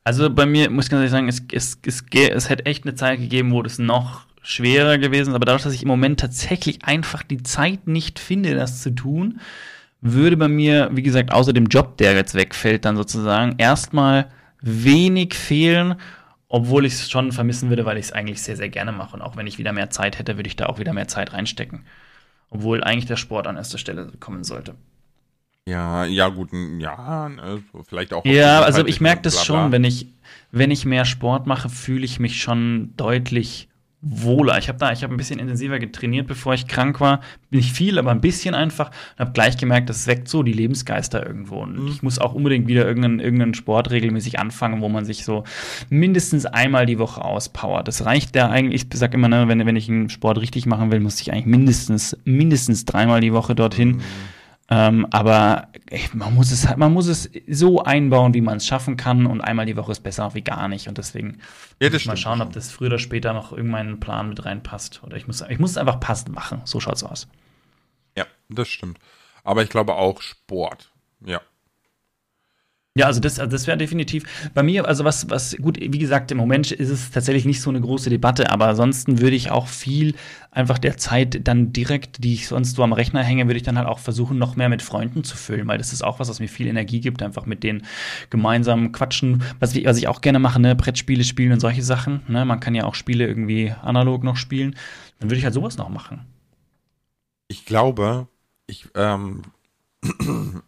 Also bei mir muss ich ganz ehrlich sagen, es, es, es, es hätte echt eine Zeit gegeben, wo das noch schwerer gewesen ist. Aber dadurch, dass ich im Moment tatsächlich einfach die Zeit nicht finde, das zu tun, würde bei mir, wie gesagt, außer dem Job, der jetzt wegfällt, dann sozusagen erstmal wenig fehlen, obwohl ich es schon vermissen würde, weil ich es eigentlich sehr, sehr gerne mache. Und auch wenn ich wieder mehr Zeit hätte, würde ich da auch wieder mehr Zeit reinstecken. Obwohl eigentlich der Sport an erster Stelle kommen sollte.
Ja, ja, gut, ja, ne, vielleicht auch.
Ja, also ich merke das schon, wenn ich, wenn ich mehr Sport mache, fühle ich mich schon deutlich wohler. Ich habe da, ich habe ein bisschen intensiver getrainiert, bevor ich krank war. Nicht viel, aber ein bisschen einfach. Und habe gleich gemerkt, das weckt so die Lebensgeister irgendwo. Und mhm. ich muss auch unbedingt wieder irgendeinen, irgendeinen Sport regelmäßig anfangen, wo man sich so mindestens einmal die Woche auspowert. Das reicht ja eigentlich, ich sag immer, ne, wenn, wenn ich einen Sport richtig machen will, muss ich eigentlich mindestens, mindestens dreimal die Woche dorthin. Mhm. Ähm, aber ey, man muss es halt, man muss es so einbauen, wie man es schaffen kann. Und einmal die Woche ist besser wie gar nicht. Und deswegen ja, muss ich mal schauen, ob das früher oder später noch irgendeinen Plan mit reinpasst. Oder ich muss, ich muss es einfach passend machen. So schaut's aus.
Ja, das stimmt. Aber ich glaube auch Sport. Ja.
Ja, also das, also das wäre definitiv. Bei mir, also was, was, gut, wie gesagt, im Moment ist es tatsächlich nicht so eine große Debatte, aber ansonsten würde ich auch viel einfach der Zeit dann direkt, die ich sonst so am Rechner hänge, würde ich dann halt auch versuchen, noch mehr mit Freunden zu füllen, weil das ist auch was, was mir viel Energie gibt, einfach mit denen gemeinsam quatschen, was, was ich auch gerne mache, ne, Brettspiele spielen und solche Sachen, ne, man kann ja auch Spiele irgendwie analog noch spielen, dann würde ich halt sowas noch machen.
Ich glaube, ich, ähm,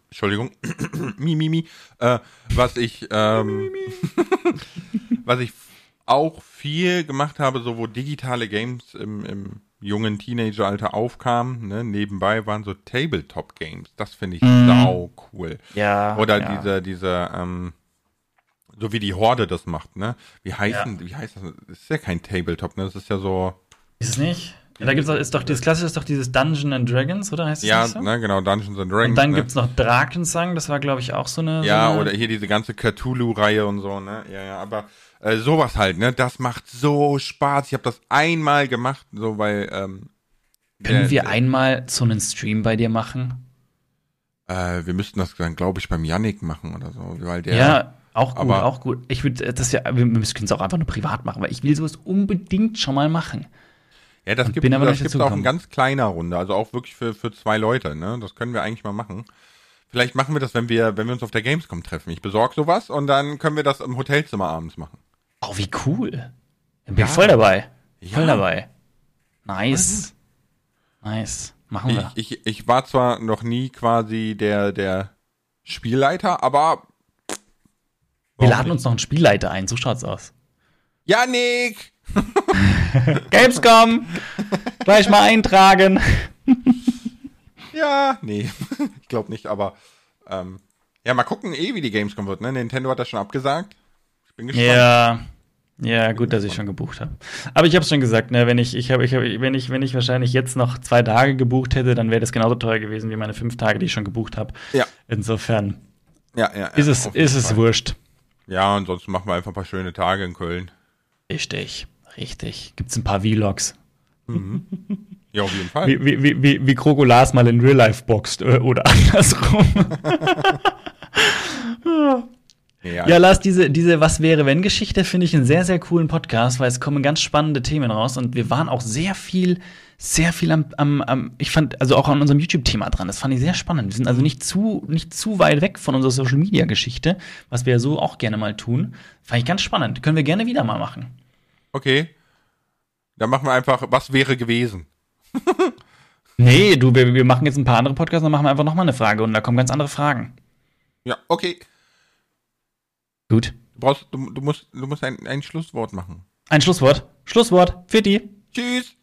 Entschuldigung, mi, mi, mi, äh, was ich, ähm, was ich auch viel gemacht habe, so wo digitale Games im, im jungen Teenageralter aufkamen, ne, nebenbei waren so Tabletop-Games. Das finde ich mm. sau cool.
Ja.
Oder
ja.
diese, diese, ähm, so wie die Horde das macht, ne? Wie heißen, ja. wie heißt das? Das ist ja kein Tabletop, ne? Das ist ja so.
Ist es nicht? Ja, da gibt's auch, ist doch dieses klassische ist doch dieses Dungeons and Dragons, oder heißt
es Ja, so? ne, genau, Dungeons and Dragons.
Und dann
ne?
gibt's noch Drakensang, das war glaube ich auch so eine
Ja,
so eine
oder hier diese ganze Cthulhu Reihe und so, ne? Ja, ja, aber äh, sowas halt, ne? Das macht so Spaß. Ich habe das einmal gemacht, so weil ähm,
Können der, wir der, einmal so einen Stream bei dir machen?
Äh, wir müssten das dann glaube ich beim Yannick machen oder so, weil der
Ja, auch gut, aber, auch gut. Ich würde das ja wir müssen es auch einfach nur privat machen, weil ich will sowas unbedingt schon mal machen.
Ja, das gibt es auch in ganz kleiner Runde, also auch wirklich für, für zwei Leute, ne? Das können wir eigentlich mal machen. Vielleicht machen wir das, wenn wir, wenn wir uns auf der Gamescom treffen. Ich besorge sowas und dann können wir das im Hotelzimmer abends machen.
Oh, wie cool. Dann bin ja. voll dabei. Voll ja. dabei. Nice. Nice. Machen wir.
Ich, ich, ich war zwar noch nie quasi der, der Spielleiter, aber.
Wir laden nicht? uns noch einen Spielleiter ein, so schaut's aus.
Janik!
Gamescom! Gleich mal eintragen.
ja, nee, ich glaube nicht, aber ähm, ja, mal gucken eh, wie die Gamescom wird. Ne? Nintendo hat das schon abgesagt.
Ich bin gespannt. Ja. Ja, gut, dass ich schon gebucht habe. Aber ich habe schon gesagt, ne, wenn ich, ich habe, ich hab, wenn ich, wenn ich wahrscheinlich jetzt noch zwei Tage gebucht hätte, dann wäre das genauso teuer gewesen wie meine fünf Tage, die ich schon gebucht habe.
Ja.
Insofern.
Ja, ja. ja
ist es, ist es wurscht.
Ja, ansonsten machen wir einfach ein paar schöne Tage in Köln.
Richtig. Richtig. Gibt es ein paar Vlogs.
Mhm. Ja, auf jeden Fall.
Wie, wie, wie, wie Krokolas mal in Real Life boxt äh, oder andersrum. ja, ja, Lars, diese, diese Was wäre wenn Geschichte finde ich einen sehr, sehr coolen Podcast, weil es kommen ganz spannende Themen raus und wir waren auch sehr viel, sehr viel am, am, am ich fand, also auch an unserem YouTube-Thema dran. Das fand ich sehr spannend. Wir sind also nicht zu, nicht zu weit weg von unserer Social Media Geschichte, was wir ja so auch gerne mal tun. Fand ich ganz spannend. Können wir gerne wieder mal machen.
Okay. Dann machen wir einfach, was wäre gewesen?
nee, du, wir, wir machen jetzt ein paar andere Podcasts, dann machen wir einfach nochmal eine Frage und da kommen ganz andere Fragen.
Ja, okay.
Gut.
Du, brauchst, du, du musst, du musst ein, ein Schlusswort machen.
Ein Schlusswort. Schlusswort. Für die.
Tschüss.